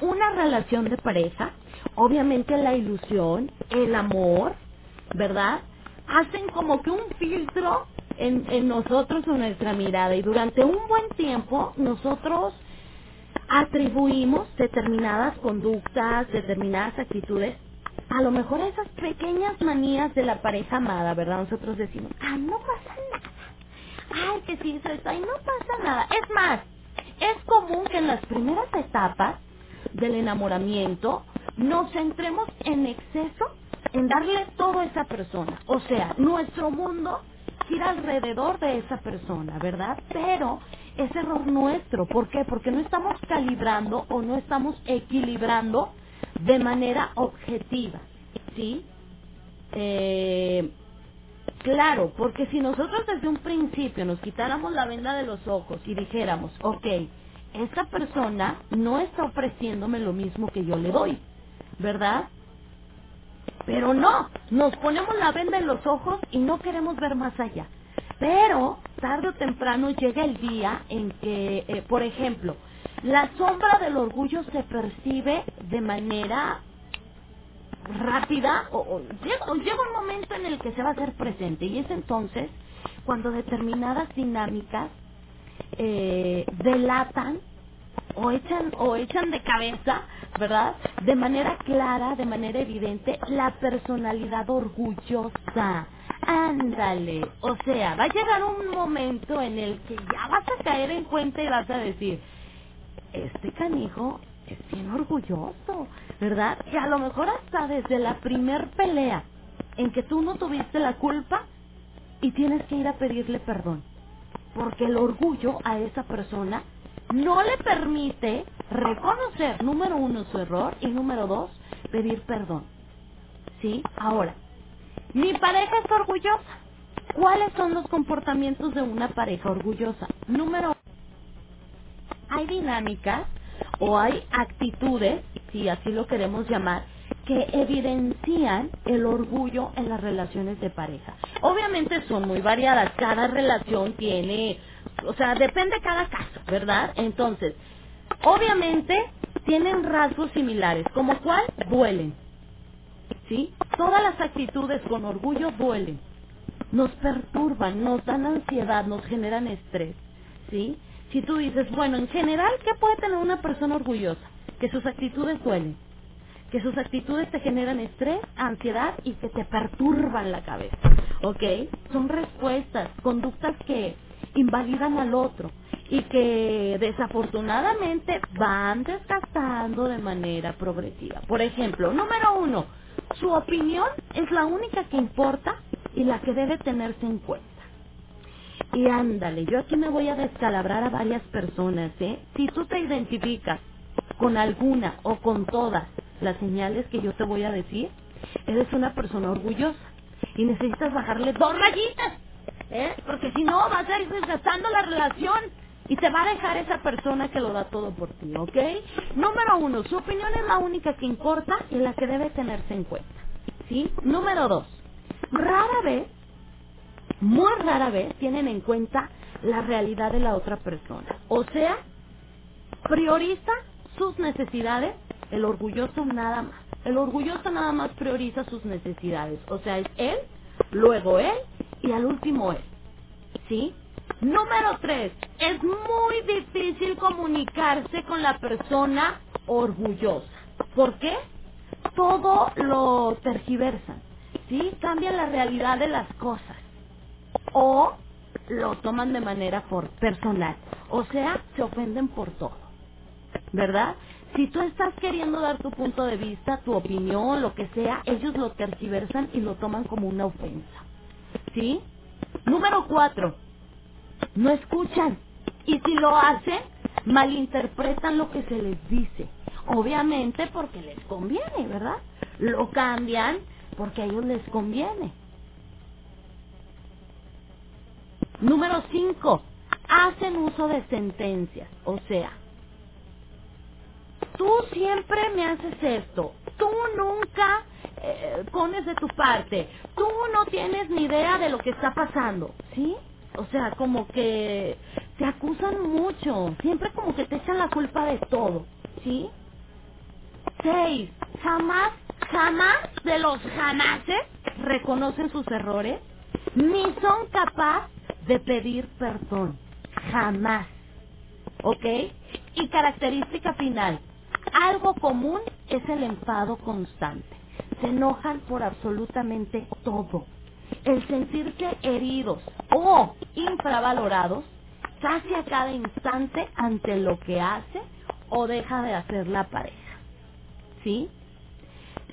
una relación de pareja, obviamente la ilusión, el amor, ¿verdad? Hacen como que un filtro en, en nosotros o nuestra mirada y durante un buen tiempo nosotros atribuimos determinadas conductas, determinadas actitudes a lo mejor esas pequeñas manías de la pareja amada, ¿verdad? Nosotros decimos, ah, no pasa nada. Ay, que sí, eso está, y no pasa nada. Es más, es común que en las primeras etapas del enamoramiento nos centremos en exceso en darle todo a esa persona. O sea, nuestro mundo gira alrededor de esa persona, ¿verdad? Pero es error nuestro. ¿Por qué? Porque no estamos calibrando o no estamos equilibrando de manera objetiva, ¿sí? Eh, claro, porque si nosotros desde un principio nos quitáramos la venda de los ojos y dijéramos, ok, esta persona no está ofreciéndome lo mismo que yo le doy, ¿verdad? Pero no, nos ponemos la venda en los ojos y no queremos ver más allá. Pero tarde o temprano llega el día en que, eh, por ejemplo, la sombra del orgullo se percibe de manera rápida o, o llega, llega un momento en el que se va a hacer presente y es entonces cuando determinadas dinámicas eh, delatan o echan o echan de cabeza, ¿verdad? De manera clara, de manera evidente, la personalidad orgullosa. Ándale, o sea, va a llegar un momento en el que ya vas a caer en cuenta y vas a decir, este canijo es bien orgulloso, ¿verdad? Y a lo mejor hasta desde la primer pelea en que tú no tuviste la culpa, y tienes que ir a pedirle perdón. Porque el orgullo a esa persona no le permite reconocer, número uno, su error y número dos, pedir perdón. ¿Sí? Ahora, mi pareja es orgullosa. ¿Cuáles son los comportamientos de una pareja orgullosa? Número hay dinámicas o hay actitudes, si así lo queremos llamar, que evidencian el orgullo en las relaciones de pareja. Obviamente son muy variadas, cada relación tiene, o sea, depende cada caso, ¿verdad? Entonces, obviamente tienen rasgos similares, como cuál duelen. ¿Sí? Todas las actitudes con orgullo duelen. Nos perturban, nos dan ansiedad, nos generan estrés. ¿Sí? Si tú dices, bueno, en general, ¿qué puede tener una persona orgullosa? Que sus actitudes duelen, que sus actitudes te generan estrés, ansiedad y que te perturban la cabeza. ¿Ok? Son respuestas, conductas que invalidan al otro y que desafortunadamente van desgastando de manera progresiva. Por ejemplo, número uno, su opinión es la única que importa y la que debe tenerse en cuenta. Y ándale, yo aquí me voy a descalabrar a varias personas, ¿eh? Si tú te identificas con alguna o con todas las señales que yo te voy a decir, eres una persona orgullosa y necesitas bajarle dos rayitas, ¿eh? Porque si no vas a ir desgastando la relación y te va a dejar esa persona que lo da todo por ti, ¿ok? Número uno, su opinión es la única que importa y la que debe tenerse en cuenta, ¿sí? Número dos, rara vez muy rara vez tienen en cuenta la realidad de la otra persona. O sea, prioriza sus necesidades, el orgulloso nada más. El orgulloso nada más prioriza sus necesidades. O sea, es él, luego él y al último él. ¿Sí? Número tres, es muy difícil comunicarse con la persona orgullosa. ¿Por qué? Todo lo tergiversan. ¿Sí? Cambian la realidad de las cosas o lo toman de manera por personal. O sea, se ofenden por todo. ¿Verdad? Si tú estás queriendo dar tu punto de vista, tu opinión, lo que sea, ellos lo tergiversan y lo toman como una ofensa. ¿Sí? Número cuatro, no escuchan. Y si lo hacen, malinterpretan lo que se les dice. Obviamente porque les conviene, ¿verdad? Lo cambian porque a ellos les conviene. Número 5. Hacen uso de sentencias. O sea, tú siempre me haces esto. Tú nunca eh, pones de tu parte. Tú no tienes ni idea de lo que está pasando. ¿Sí? O sea, como que te acusan mucho. Siempre como que te echan la culpa de todo. ¿Sí? 6. Jamás, jamás de los jamases reconocen sus errores ni son capaces de pedir perdón. Jamás. ¿Ok? Y característica final. Algo común es el enfado constante. Se enojan por absolutamente todo. El sentirse heridos o infravalorados casi a cada instante ante lo que hace o deja de hacer la pareja. ¿Sí?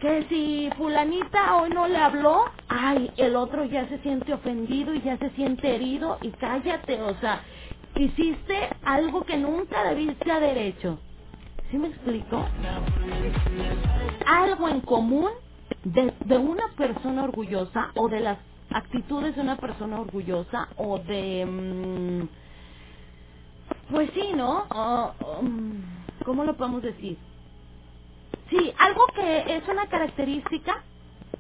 Que si fulanita hoy no le habló, ay, el otro ya se siente ofendido y ya se siente herido y cállate, o sea, hiciste algo que nunca debiste haber hecho. ¿Sí me explico? Algo en común de, una persona orgullosa o de las actitudes de una persona orgullosa o de... Mm, pues sí, ¿no? Um, ¿Cómo lo podemos decir? Sí, algo que es una característica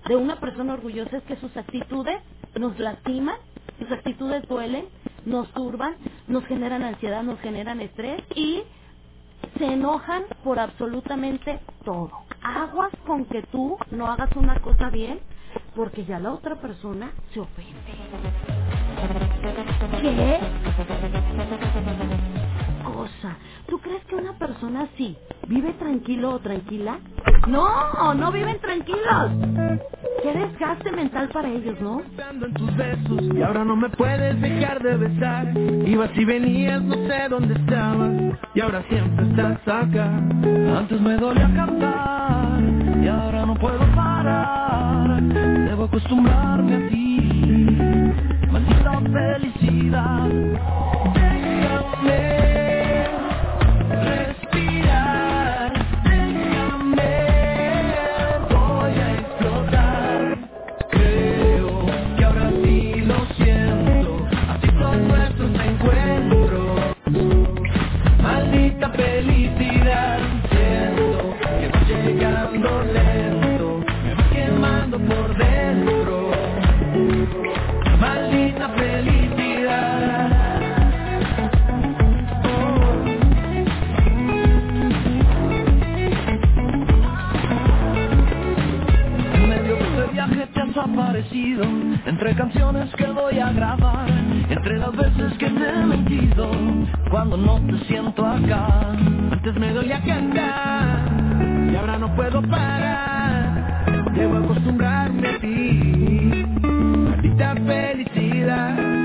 de una persona orgullosa es que sus actitudes nos lastiman, sus actitudes duelen, nos turban, nos generan ansiedad, nos generan estrés y se enojan por absolutamente todo. Aguas con que tú no hagas una cosa bien porque ya la otra persona se ofende. ¿Qué? Cosa. ¿Tú crees que una persona así vive tranquilo o tranquila? No, no viven tranquilos. Qué desgaste mental para ellos, ¿no? En tus besos, y ahora no me puedes dejar de besar. Ibas y venías, no sé dónde estabas. Y ahora siempre estás acá. Antes me dolía cantar. Y ahora no puedo parar. Debo acostumbrarme a ti. Maldita felicidad. Déjame. tanta felicidad. Siento que va llegando lento Me voy quemando por dentro. Maldita felicidad. Oh. Medio este viaje te han desaparecido Entre canciones que voy a grabar Entre las veces que te he mentido cuando no te siento acá. Antes me doy a cantar y ahora no puedo parar. Debo acostumbrarme a ti, maldita felicidad.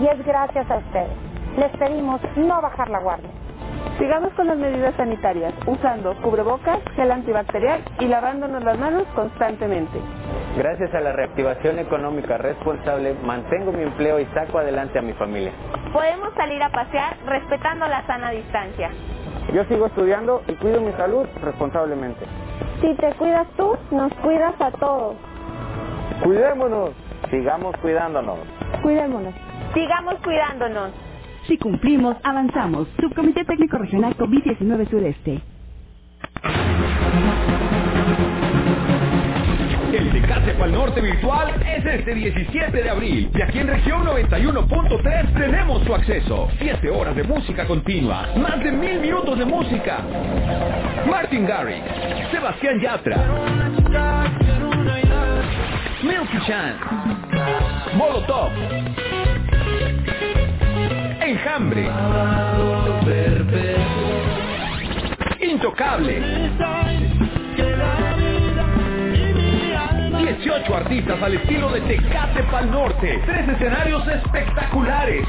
Y es gracias a ustedes. Les pedimos no bajar la guardia. Sigamos con las medidas sanitarias, usando cubrebocas, gel antibacterial y lavándonos las manos constantemente. Gracias a la reactivación económica responsable, mantengo mi empleo y saco adelante a mi familia. Podemos salir a pasear respetando la sana distancia. Yo sigo estudiando y cuido mi salud responsablemente. Si te cuidas tú, nos cuidas a todos. Cuidémonos, sigamos cuidándonos. Cuidémonos. Sigamos cuidándonos. Si cumplimos, avanzamos. Subcomité Técnico Regional COVID-19 Sureste. El Tecate Pal Norte virtual es este 17 de abril y aquí en región 91.3 tenemos su acceso. 7 horas de música continua, más de mil minutos de música. Martin Garrix, Sebastián Yatra, Milky Chance, Molotov, Enjambre, Intocable. 18 artistas al estilo de Tecate Pal Norte. Tres escenarios espectaculares.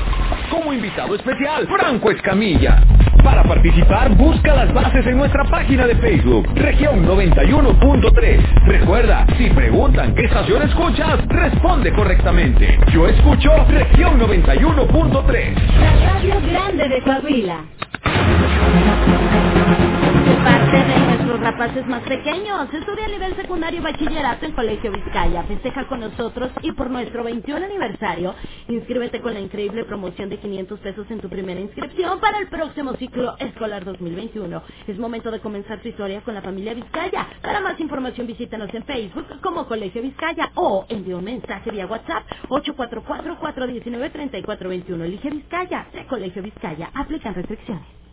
Como invitado especial, Franco Escamilla. Para participar, busca las bases en nuestra página de Facebook, región 91.3. Recuerda, si preguntan qué estación escuchas, responde correctamente. Yo escucho región 91.3. La radio grande de Coahuila. Nuestros rapaces más pequeños, estudia a nivel secundario y bachillerato en Colegio Vizcaya. Festeja con nosotros y por nuestro 21 aniversario, inscríbete con la increíble promoción de 500 pesos en tu primera inscripción para el próximo ciclo escolar 2021. Es momento de comenzar tu historia con la familia Vizcaya. Para más información visítanos en Facebook como Colegio Vizcaya o envía un mensaje vía WhatsApp 844-419-3421. Elige Vizcaya, de Colegio Vizcaya. Aplican restricciones.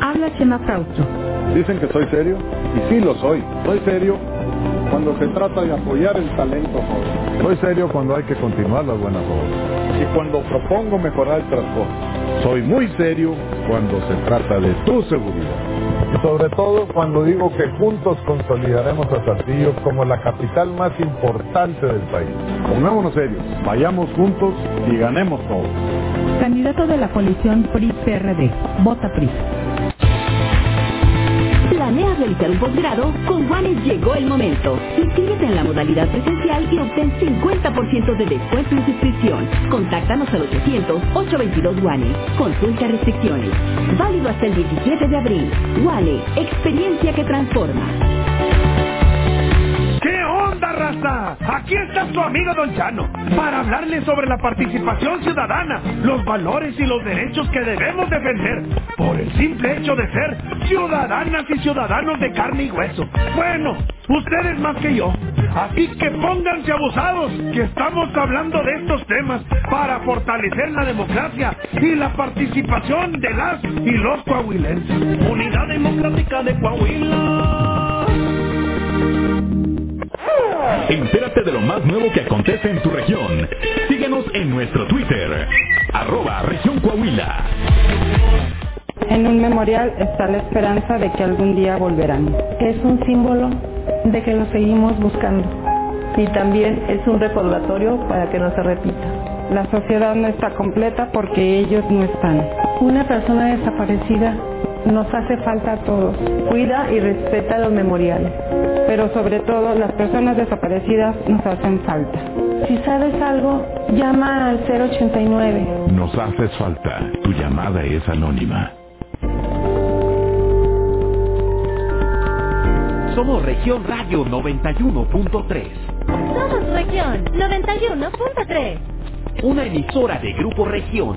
Habla Chema Frausto. Dicen que soy serio, y sí lo soy. Soy serio cuando se trata de apoyar el talento joven. Soy serio cuando hay que continuar las buenas obras. Y cuando propongo mejorar el transporte. Soy muy serio cuando se trata de tu seguridad. Y sobre todo cuando digo que juntos consolidaremos a Saltillo como la capital más importante del país. Pongámonos serios, vayamos juntos y ganemos todos. Candidato de la coalición PRI-PRD. Vota PRI. ¿Planeas realizar un posgrado? Con Juanes llegó el momento. Inscríbete en la modalidad presencial y obtén 50% de descuento en suscripción. Contáctanos al 800-822 Juanes. Consulta restricciones. Válido hasta el 17 de abril. Juanes, experiencia que transforma. ¿Qué onda, raza? Aquí está su amigo Don Chano para hablarle sobre la participación ciudadana, los valores y los derechos que debemos defender por el simple hecho de ser ciudadanas y ciudadanos de carne y hueso. Bueno, ustedes más que yo. Así que pónganse abusados, que estamos hablando de estos temas para fortalecer la democracia y la participación de las y los coahuilenses. Unidad Democrática de Coahuila. Entérate de lo más nuevo que acontece en tu región. Síguenos en nuestro Twitter, arroba región Coahuila. En un memorial está la esperanza de que algún día volverán. Es un símbolo de que lo seguimos buscando. Y también es un recordatorio para que no se repita. La sociedad no está completa porque ellos no están. Una persona desaparecida nos hace falta a todos. Cuida y respeta los memoriales. Pero sobre todo las personas desaparecidas nos hacen falta. Si sabes algo, llama al 089. Nos haces falta. Tu llamada es anónima. Somos Región Radio 91.3. Somos Región 91.3. Una emisora de Grupo Región.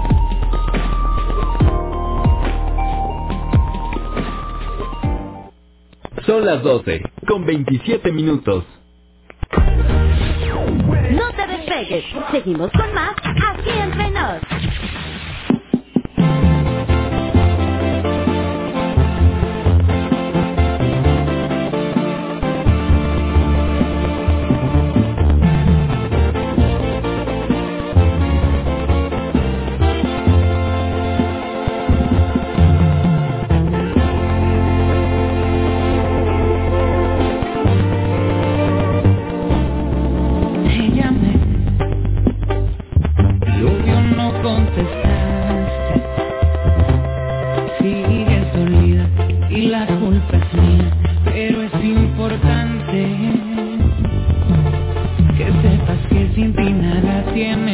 Son las 12, con 27 minutos. No te despegues, seguimos con más aquí entre nos. tiene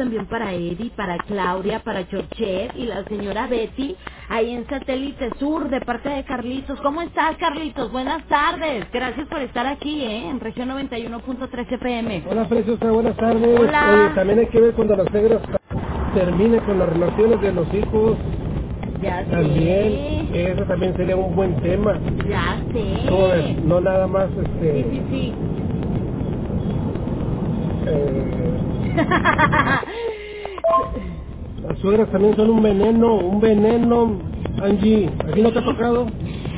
también para Eddie, para Claudia, para Chorchet y la señora Betty, ahí en Satélite Sur, de parte de Carlitos. ¿Cómo estás, Carlitos? Buenas tardes. Gracias por estar aquí, ¿eh? En región 91.3 FM. Hola, Preciosa, buenas tardes. Hola. También hay que ver cuando las negras terminen con las relaciones de los hijos. Ya sé. También, eso también sería un buen tema. Ya sé. No, nada más, este... Sí, sí, sí. Eh, Las suegras también son un veneno, un veneno. Angie, ¿a ti no te ha tocado?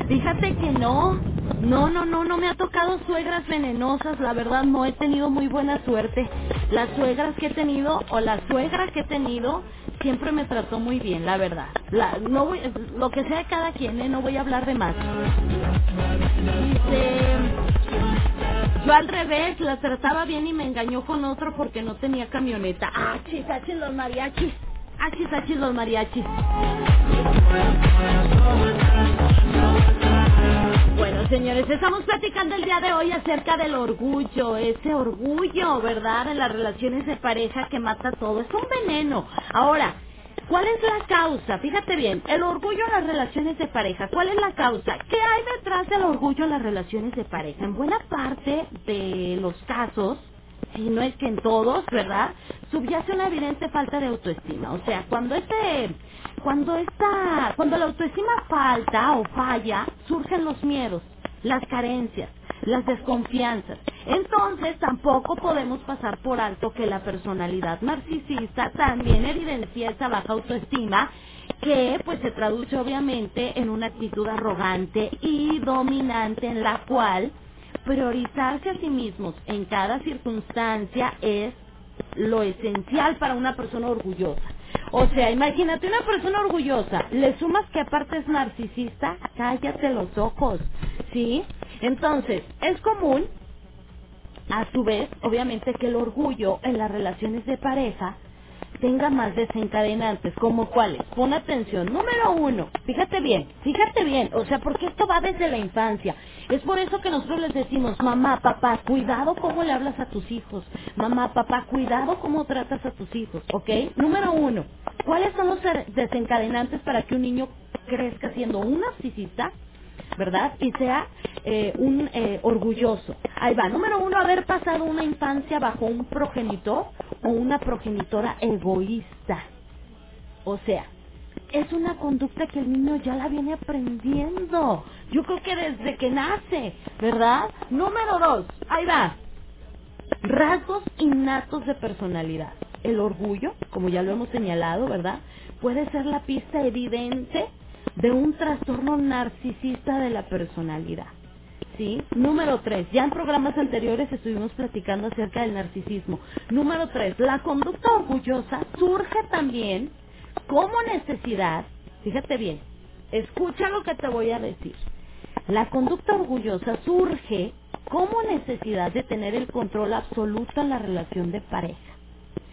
Fíjate que no. No, no, no, no me ha tocado suegras venenosas, la verdad no he tenido muy buena suerte. Las suegras que he tenido o la suegra que he tenido siempre me trató muy bien, la verdad. Lo que sea cada quien, ¿eh? no voy a hablar de más yo al revés, la trataba bien y me engañó con otro porque no tenía camioneta. Ah, chis, achis los mariachis. Achis, achis los mariachis. Bueno, señores, estamos platicando el día de hoy acerca del orgullo, ese orgullo, ¿verdad? En las relaciones de pareja que mata todo. Es un veneno. Ahora, ¿cuál es la causa? Fíjate bien, el orgullo en las relaciones de pareja. ¿Cuál es la causa? ¿Qué hay detrás del orgullo en las relaciones de pareja? En buena parte de los casos, si no es que en todos, ¿verdad? Subyace una evidente falta de autoestima. O sea, cuando este, cuando esta, cuando la autoestima falta o falla, surgen los miedos, las carencias, las desconfianzas. Entonces tampoco podemos pasar por alto que la personalidad narcisista también evidencia esa baja autoestima que pues se traduce obviamente en una actitud arrogante y dominante en la cual priorizarse a sí mismos en cada circunstancia es lo esencial para una persona orgullosa. O sea, imagínate una persona orgullosa, le sumas que aparte es narcisista, cállate los ojos, ¿sí? Entonces, es común, a su vez, obviamente, que el orgullo en las relaciones de pareja tenga más desencadenantes, como cuáles. Pon atención. Número uno, fíjate bien, fíjate bien, o sea, porque esto va desde la infancia. Es por eso que nosotros les decimos, mamá, papá, cuidado cómo le hablas a tus hijos. Mamá, papá, cuidado cómo tratas a tus hijos, ¿ok? Número uno, ¿cuáles son los desencadenantes para que un niño crezca siendo un narcisista? ¿Verdad? Y sea eh, un eh, orgulloso. Ahí va. Número uno, haber pasado una infancia bajo un progenitor o una progenitora egoísta. O sea, es una conducta que el niño ya la viene aprendiendo. Yo creo que desde que nace, ¿verdad? Número dos, ahí va. Rasgos innatos de personalidad. El orgullo, como ya lo hemos señalado, ¿verdad? Puede ser la pista evidente de un trastorno narcisista de la personalidad. ¿Sí? Número tres, ya en programas anteriores estuvimos platicando acerca del narcisismo. Número tres, la conducta orgullosa surge también como necesidad, fíjate bien, escucha lo que te voy a decir. La conducta orgullosa surge como necesidad de tener el control absoluto en la relación de pareja.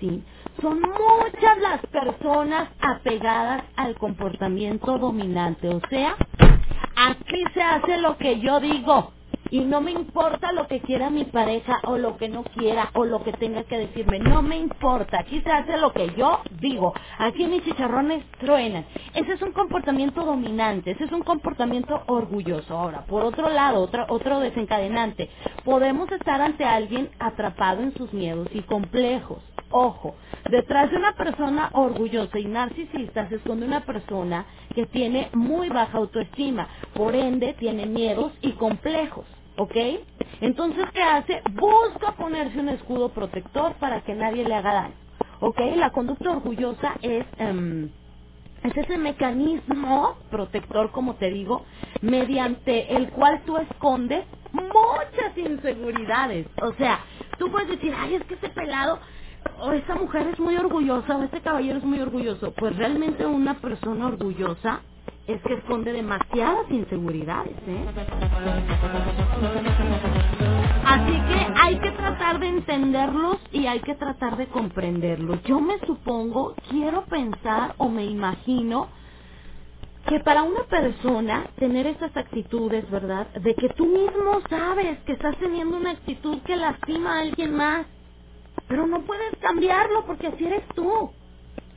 ¿Sí? Son muchas las personas apegadas al comportamiento dominante. O sea, aquí se hace lo que yo digo. Y no me importa lo que quiera mi pareja o lo que no quiera o lo que tenga que decirme. No me importa. Aquí se hace lo que yo digo. Aquí mis chicharrones truenan. Ese es un comportamiento dominante. Ese es un comportamiento orgulloso. Ahora, por otro lado, otro, otro desencadenante. Podemos estar ante alguien atrapado en sus miedos y complejos. Ojo, detrás de una persona orgullosa y narcisista se esconde una persona que tiene muy baja autoestima, por ende tiene miedos y complejos, ¿ok? Entonces, ¿qué hace? Busca ponerse un escudo protector para que nadie le haga daño, ¿ok? La conducta orgullosa es... em, es ese mecanismo protector, como te digo, mediante el cual tú escondes muchas inseguridades. O sea, tú puedes decir, ay, es que ese pelado o esa mujer es muy orgullosa o este caballero es muy orgulloso. Pues realmente una persona orgullosa es que esconde demasiadas inseguridades, ¿eh? Así que hay que tratar de entenderlos y hay que tratar de comprenderlos. Yo me supongo, quiero pensar o me imagino que para una persona tener esas actitudes, ¿verdad? De que tú mismo sabes que estás teniendo una actitud que lastima a alguien más, pero no puedes cambiarlo porque así eres tú.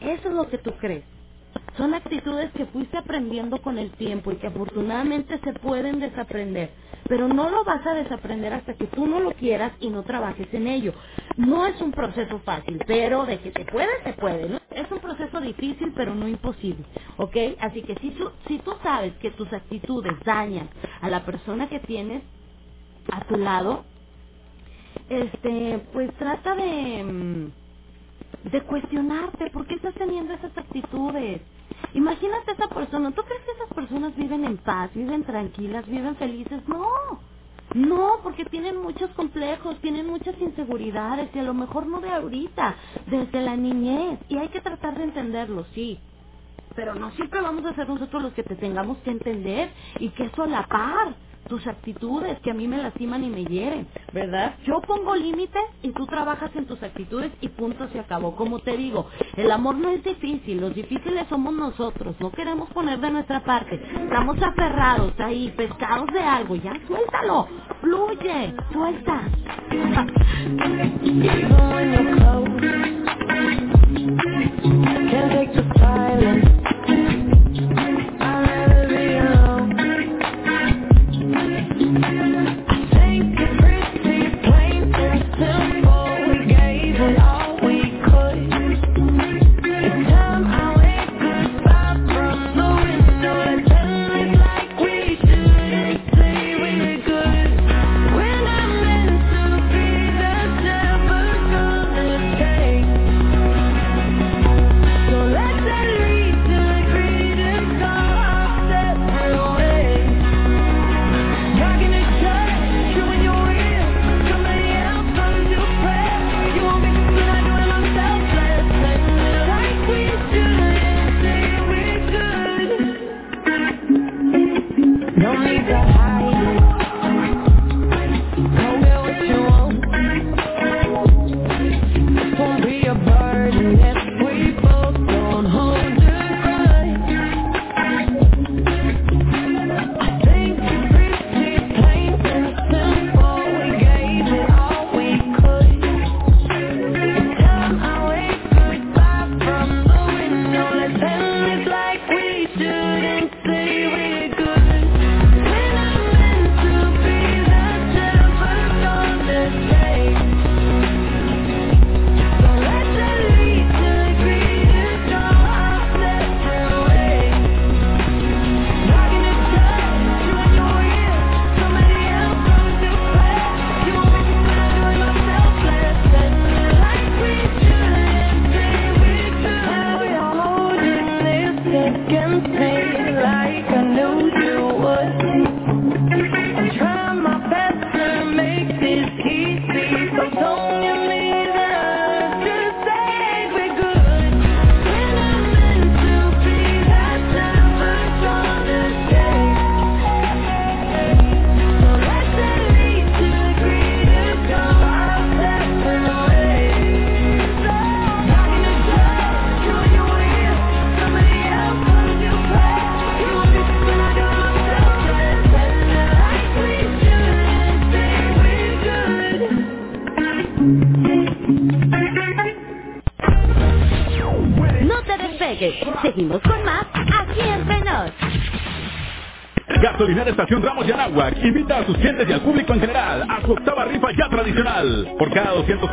Eso es lo que tú crees. Son actitudes que fuiste aprendiendo con el tiempo y que afortunadamente se pueden desaprender. Pero no lo vas a desaprender hasta que tú no lo quieras y no trabajes en ello. No es un proceso fácil, pero de que se puede, se puede. ¿no? Es un proceso difícil, pero no imposible. ¿Ok? Así que si tú, si tú sabes que tus actitudes dañan a la persona que tienes a tu lado, este, pues trata de, mm, de cuestionarte por qué estás teniendo esas actitudes. Imagínate esa persona. ¿Tú crees que esas personas viven en paz, viven tranquilas, viven felices? No. No, porque tienen muchos complejos, tienen muchas inseguridades y a lo mejor no de ahorita, desde la niñez. Y hay que tratar de entenderlo, sí. Pero no siempre vamos a ser nosotros los que te tengamos que entender y que eso a la par tus actitudes que a mí me lastiman y me hieren, ¿verdad? Yo pongo límites y tú trabajas en tus actitudes y punto se acabó. Como te digo, el amor no es difícil, los difíciles somos nosotros, no queremos poner de nuestra parte, estamos aferrados ahí, pescados de algo, ya suéltalo, fluye, suelta. I don't know.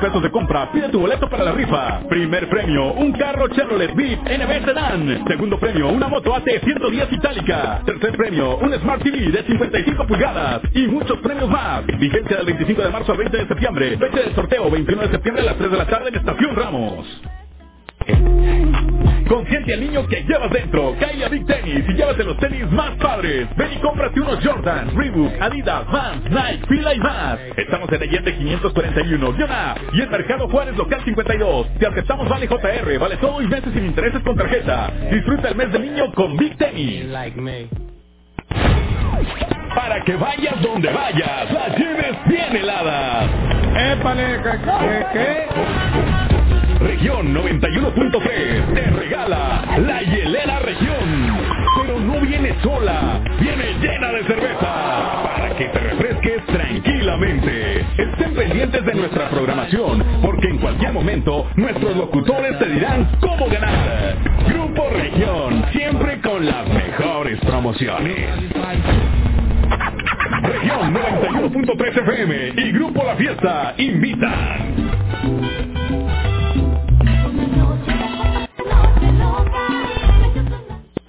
Pesos de compra, pide tu boleto para la rifa. Primer premio, un carro Chevrolet Beat NB Sedan. Segundo premio, una moto AT110 itálica. Tercer premio, un Smart TV de 55 pulgadas. Y muchos premios más. Vigencia del 25 de marzo al 20 de septiembre. Fecha de sorteo 21 de septiembre a las 3 de la tarde en Estación Ramos. Consiente al niño que llevas dentro. Cae a Big Tennis y llévate los tenis más padres. Ven y cómprate unos Jordan, Reebok, Adidas, Vans, Nike, Fila y más. Estamos en Allende 541, guion A, y en Mercado Juárez Local 52. Te aceptamos Vale JR, vale todo y meses sin intereses con tarjeta. Disfruta el mes del niño con Big Tennis. Para que vayas donde vayas, las lleves bien heladas. ¡Épale! ¿Qué? qué? Región 91.3 te regala la hielera región. Pero no viene sola, viene llena de cerveza para que te refresques tranquilamente. Estén pendientes de nuestra programación porque en cualquier momento nuestros locutores te dirán cómo ganar. Grupo Región, siempre con las mejores promociones. Región 91.3 FM y Grupo La Fiesta invitan.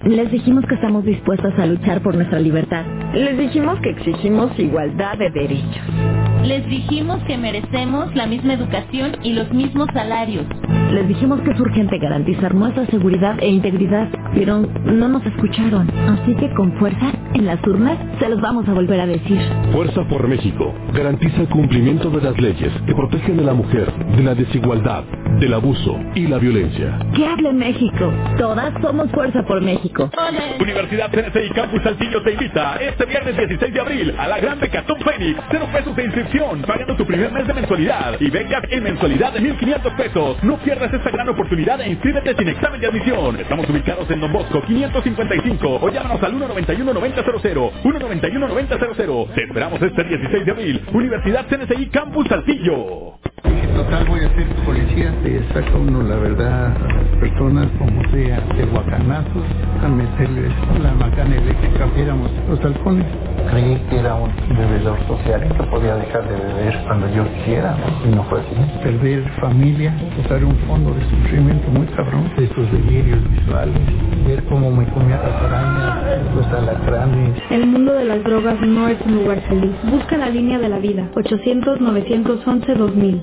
Les dijimos que estamos dispuestos a luchar por nuestra libertad. Les dijimos que exigimos igualdad de derechos. Les dijimos que merecemos la misma educación y los mismos salarios. Les dijimos que es urgente garantizar nuestra seguridad e integridad, pero no nos escucharon. Así que con fuerza, en las urnas, se los vamos a volver a decir. Fuerza por México garantiza el cumplimiento de las leyes que protegen a la mujer de la desigualdad, del abuso y la violencia. Que hable México. Todas somos Fuerza por México. Universidad CNC y Campus Saltillo te invita este viernes 16 de abril a la gran Becatón Fénix. Cero pesos de inscripción, pagando tu primer mes de mensualidad y becas en mensualidad de 1.500 pesos. No pierdas esta gran oportunidad e inscríbete sin examen de admisión. Estamos ubicados en Don Bosco 555 o llámanos al 191-9000. 191-9000. Te esperamos este 16 de abril. Universidad CNCI Campus Saltillo. Total, voy a ser policía. Le saca uno la verdad a las personas, como sea, de guacanazos, a meterles la macana eléctrica. Éramos los halcones. Creí que era un bebedor social que podía dejar de beber cuando yo quisiera, y no fue así. Perder familia, usar un fondo de sufrimiento muy cabrón. Esos delirios visuales, ver cómo me comía las arañas, los alacranes. El mundo de las drogas no es un lugar feliz. Busca la línea de la vida. 800-911-2000.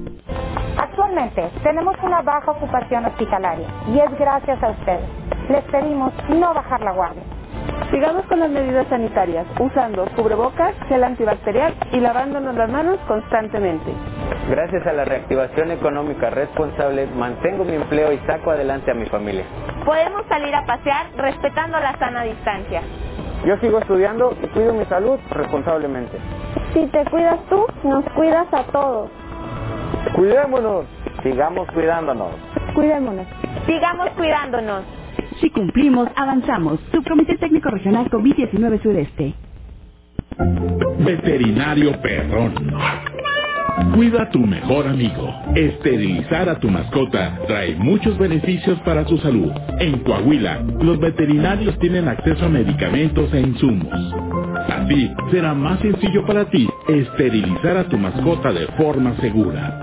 Actualmente tenemos una baja ocupación hospitalaria y es gracias a ustedes. Les pedimos no bajar la guardia. Sigamos con las medidas sanitarias, usando cubrebocas, gel antibacterial y lavándonos las manos constantemente. Gracias a la reactivación económica responsable, mantengo mi empleo y saco adelante a mi familia. Podemos salir a pasear respetando la sana distancia. Yo sigo estudiando y cuido mi salud responsablemente. Si te cuidas tú, nos cuidas a todos. Cuidémonos, sigamos cuidándonos. Cuidémonos. Sigamos cuidándonos. Si cumplimos, avanzamos. Subcomité Técnico Regional COVID-19 Sudeste. Veterinario Perrón. Cuida a tu mejor amigo. Esterilizar a tu mascota trae muchos beneficios para su salud. En Coahuila, los veterinarios tienen acceso a medicamentos e insumos. Así, será más sencillo para ti esterilizar a tu mascota de forma segura.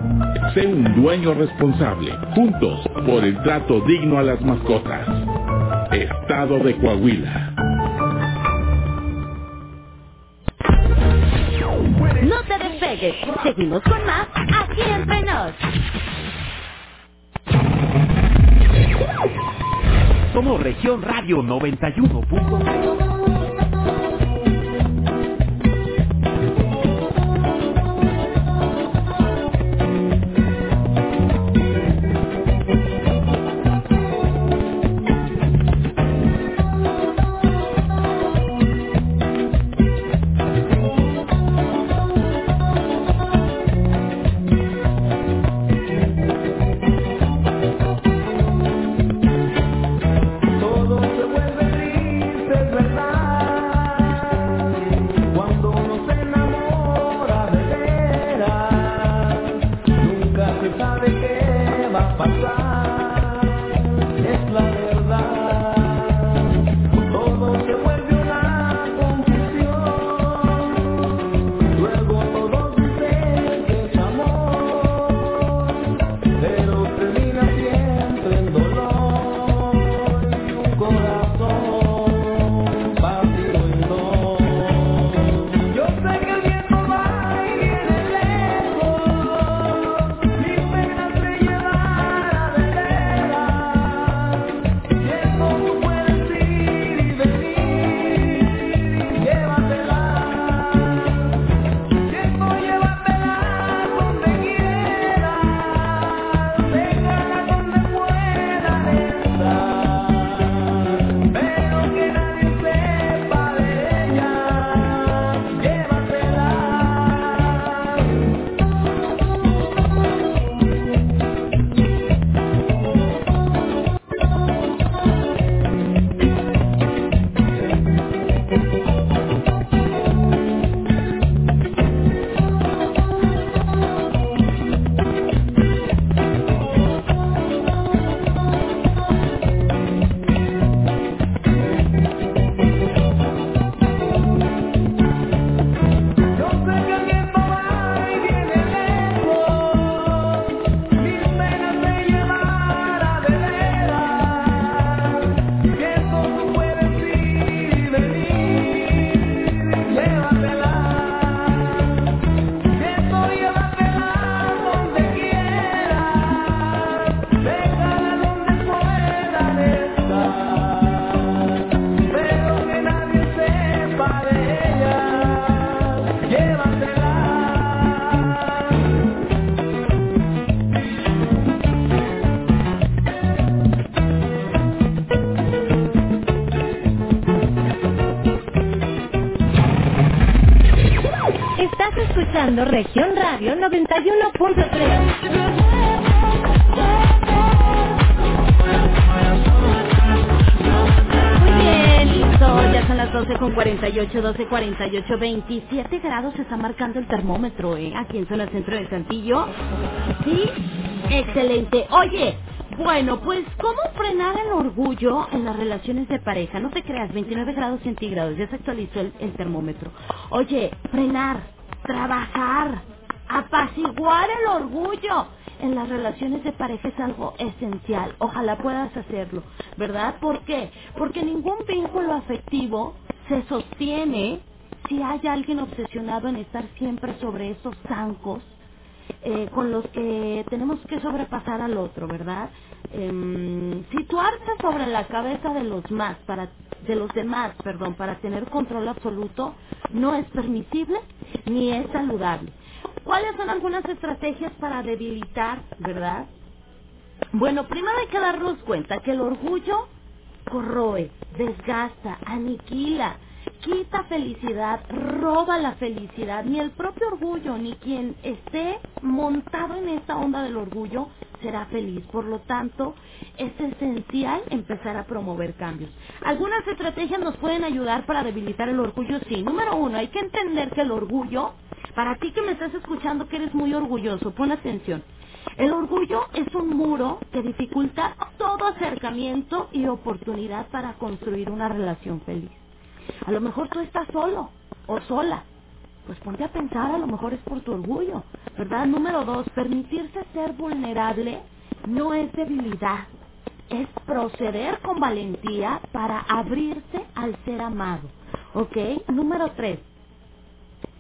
Sé un dueño responsable, juntos, por el trato digno a las mascotas. Estado de Coahuila. Seguimos con más aquí entre nos. Somos Región Radio 91. Región Radio 91.3. Muy bien, listo. Ya son las 12 con 48, 12, 48, 27 grados se está marcando el termómetro, ¿eh? Aquí en zona centro de Santillo. Sí, excelente. Oye, bueno, pues, ¿cómo frenar el orgullo en las relaciones de pareja? No te creas, 29 grados centígrados, ya se actualizó el termómetro. Oye, frenar, trabajar, apaciguar el orgullo en las relaciones de pareja es algo esencial. Ojalá puedas hacerlo, ¿verdad? ¿Por qué? Porque ningún vínculo afectivo se sostiene si hay alguien obsesionado en estar siempre sobre esos zancos eh, con los que tenemos que sobrepasar al otro, ¿verdad? Em, situarse sobre la cabeza de los más, para, de los demás, perdón, para tener control absoluto, no es permisible ni es saludable. ¿Cuáles son algunas estrategias para debilitar, verdad? Bueno, primero hay que darnos cuenta que el orgullo corroe, desgasta, aniquila, quita felicidad, roba la felicidad, ni el propio orgullo, ni quien esté montado en esta onda del orgullo será feliz. Por lo tanto, es esencial empezar a promover cambios. Algunas estrategias nos pueden ayudar para debilitar el orgullo, sí. Número uno, hay que entender que el orgullo, para ti que me estás escuchando que eres muy orgulloso, pon atención. El orgullo es un muro que dificulta todo acercamiento y oportunidad para construir una relación feliz. A lo mejor tú estás solo o sola. Pues ponte a pensar, a lo mejor es por tu orgullo, ¿verdad? Número dos, permitirse ser vulnerable no es debilidad, es proceder con valentía para abrirse al ser amado, ¿ok? Número tres,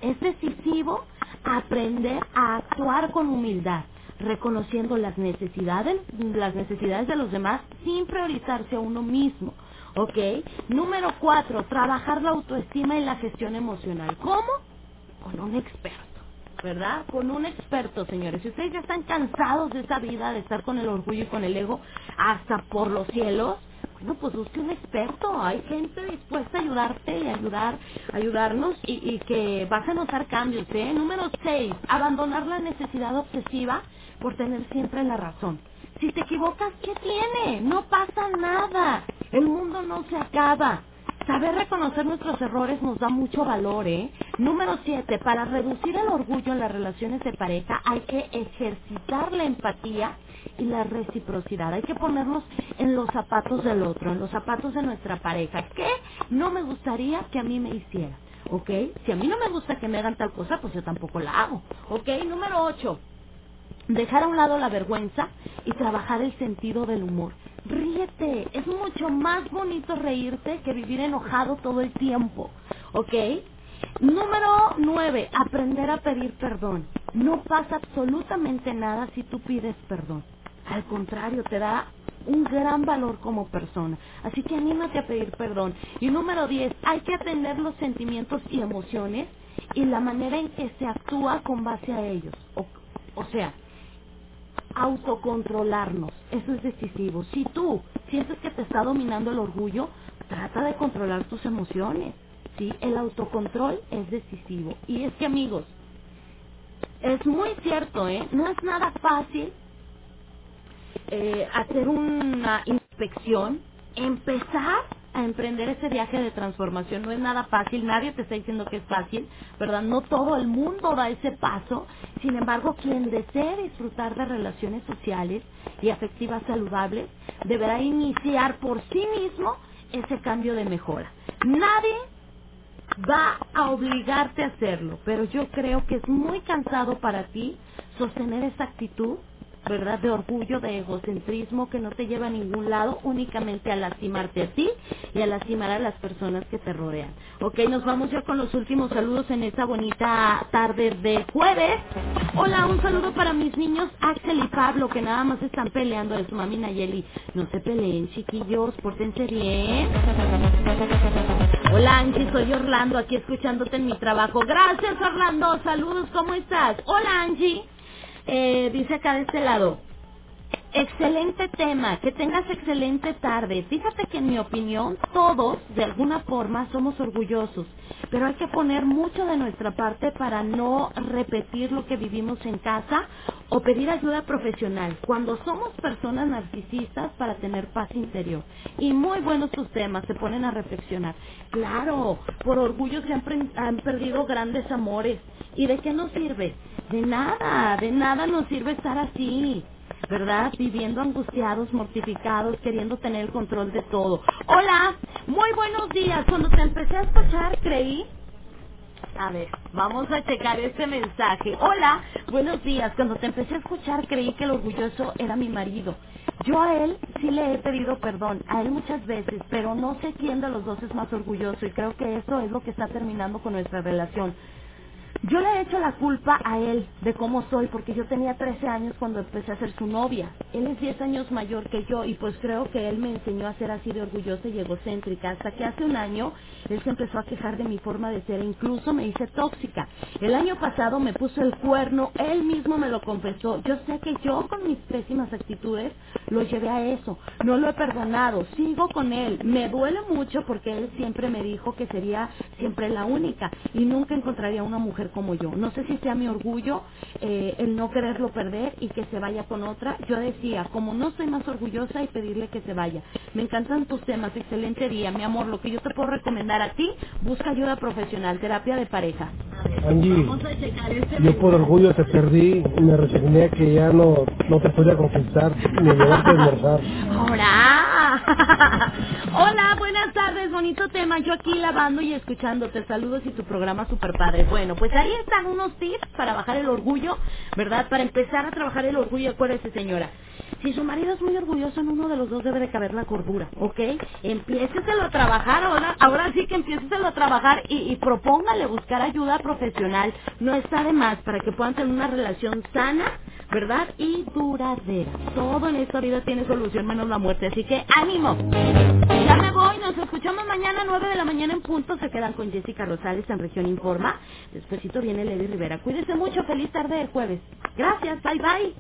es decisivo aprender a actuar con humildad, reconociendo las necesidades, las necesidades de los demás sin priorizarse a uno mismo. ¿Ok? Número cuatro, trabajar la autoestima y la gestión emocional. ¿Cómo? Con un experto. ¿Verdad? Con un experto, señores. Si ustedes ya están cansados de esa vida, de estar con el orgullo y con el ego hasta por los cielos, bueno, pues busque un experto. Hay gente dispuesta a ayudarte y ayudar, ayudarnos y, que vas a notar cambios, ¿eh? Número seis, abandonar la necesidad obsesiva por tener siempre la razón. Si te equivocas, ¿qué tiene? No pasa nada. El mundo no se acaba. Saber reconocer nuestros errores nos da mucho valor, ¿eh? Número siete, para reducir el orgullo en las relaciones de pareja hay que ejercitar la empatía y la reciprocidad. Hay que ponernos en los zapatos del otro, en los zapatos de nuestra pareja. ¿Qué no me gustaría que a mí me hiciera? ¿Ok? Si a mí no me gusta que me hagan tal cosa, pues yo tampoco la hago. ¿Ok? Número ocho, dejar a un lado la vergüenza y trabajar el sentido del humor. Ríete, es mucho más bonito reírte que vivir enojado todo el tiempo, ¿ok? Número nueve, aprender a pedir perdón. No pasa absolutamente nada si tú pides perdón. Al contrario, te da un gran valor como persona. Así que anímate a pedir perdón. Y número 10, hay que atender los sentimientos y emociones y la manera en que se actúa con base a ellos. O, o sea, autocontrolarnos. Eso es decisivo. Si tú sientes que te está dominando el orgullo, trata de controlar tus emociones. ¿sí? El autocontrol es decisivo. Y es que amigos, es muy cierto, ¿eh? No es nada fácil eh, hacer una inspección, empezar a emprender ese viaje de transformación. No es nada fácil, nadie te está diciendo que es fácil, ¿verdad? No todo el mundo da ese paso. Sin embargo, quien desee disfrutar de relaciones sociales y afectivas saludables, deberá iniciar por sí mismo ese cambio de mejora. Nadie va a obligarte a hacerlo, pero yo creo que es muy cansado para ti sostener esa actitud ¿verdad? De orgullo, de egocentrismo que no te lleva a ningún lado, únicamente a lastimarte a ti y a lastimar a las personas que te rodean. Ok, nos vamos ya con los últimos saludos en esta bonita tarde de jueves. Hola, un saludo para mis niños Axel y Pablo que nada más están peleando de su mami Nayeli. No se peleen, chiquillos, pórtense bien. Hola Angie, soy Orlando, aquí escuchándote en mi trabajo. Gracias Orlando, saludos, ¿cómo estás? Hola Angie. Eh, dice acá de este lado. Excelente tema, que tengas excelente tarde. Fíjate que en mi opinión todos de alguna forma somos orgullosos, pero hay que poner mucho de nuestra parte para no repetir lo que vivimos en casa o pedir ayuda profesional cuando somos personas narcisistas para tener paz interior. Y muy buenos tus temas, se ponen a reflexionar. Claro, por orgullo se han, han perdido grandes amores. ¿Y de qué nos sirve? De nada, de nada nos sirve estar así. ¿verdad? Viviendo angustiados, mortificados, queriendo tener el control de todo. Hola, muy buenos días. Cuando te empecé a escuchar, creí... A ver, vamos a checar este mensaje. Hola, buenos días. Cuando te empecé a escuchar, creí que el orgulloso era mi marido. Yo a él sí le he pedido perdón, a él muchas veces, pero no sé quién de los dos es más orgulloso y creo que eso es lo que está terminando con nuestra relación. Yo le he hecho la culpa a él de cómo soy, porque yo tenía 13 años cuando empecé a ser su novia. Él es 10 años mayor que yo y pues creo que él me enseñó a ser así de orgullosa y egocéntrica. Hasta que hace un año él se empezó a quejar de mi forma de ser e incluso me hice tóxica. El año pasado me puso el cuerno, él mismo me lo confesó. Yo sé que yo con mis pésimas actitudes lo llevé a eso. No lo he perdonado, sigo con él. Me duele mucho porque él siempre me dijo que sería siempre la única y nunca encontraría una mujer como yo. No sé si sea mi orgullo eh, el no quererlo perder y que se vaya con otra. Yo decía, como no soy más orgullosa y pedirle que se vaya. Me encantan tus temas, excelente día, mi amor. Lo que yo te puedo recomendar a ti, busca ayuda profesional, terapia de pareja. Angie, este yo por orgullo te perdí y me resigné a que ya no, no te podía conquistar ni llevarte a almorzar. Hola. Hola, buenas tardes, bonito tema. Yo aquí lavando y escuchándote. Saludos y tu programa super padre. Bueno, pues ahí están unos tips para bajar el orgullo, ¿verdad? Para empezar a trabajar el orgullo. Acuérdese, señora. Si su marido es muy orgulloso, en uno de los dos debe de caber la cordura, ¿ok? Empiéceselo a trabajar ahora, ahora sí que empiéceselo a trabajar y, propóngale buscar ayuda profesional. No está de más para que puedan tener una relación sana, ¿verdad? Y duradera. Todo en esta vida tiene solución menos la muerte, así que ánimo. Ya me voy, nos escuchamos mañana a 9 de la mañana en punto. Se quedan con Jessica Rosales en Región Informa. Despuésito viene Levi Rivera. Cuídese mucho, feliz tarde de jueves. Gracias, bye bye.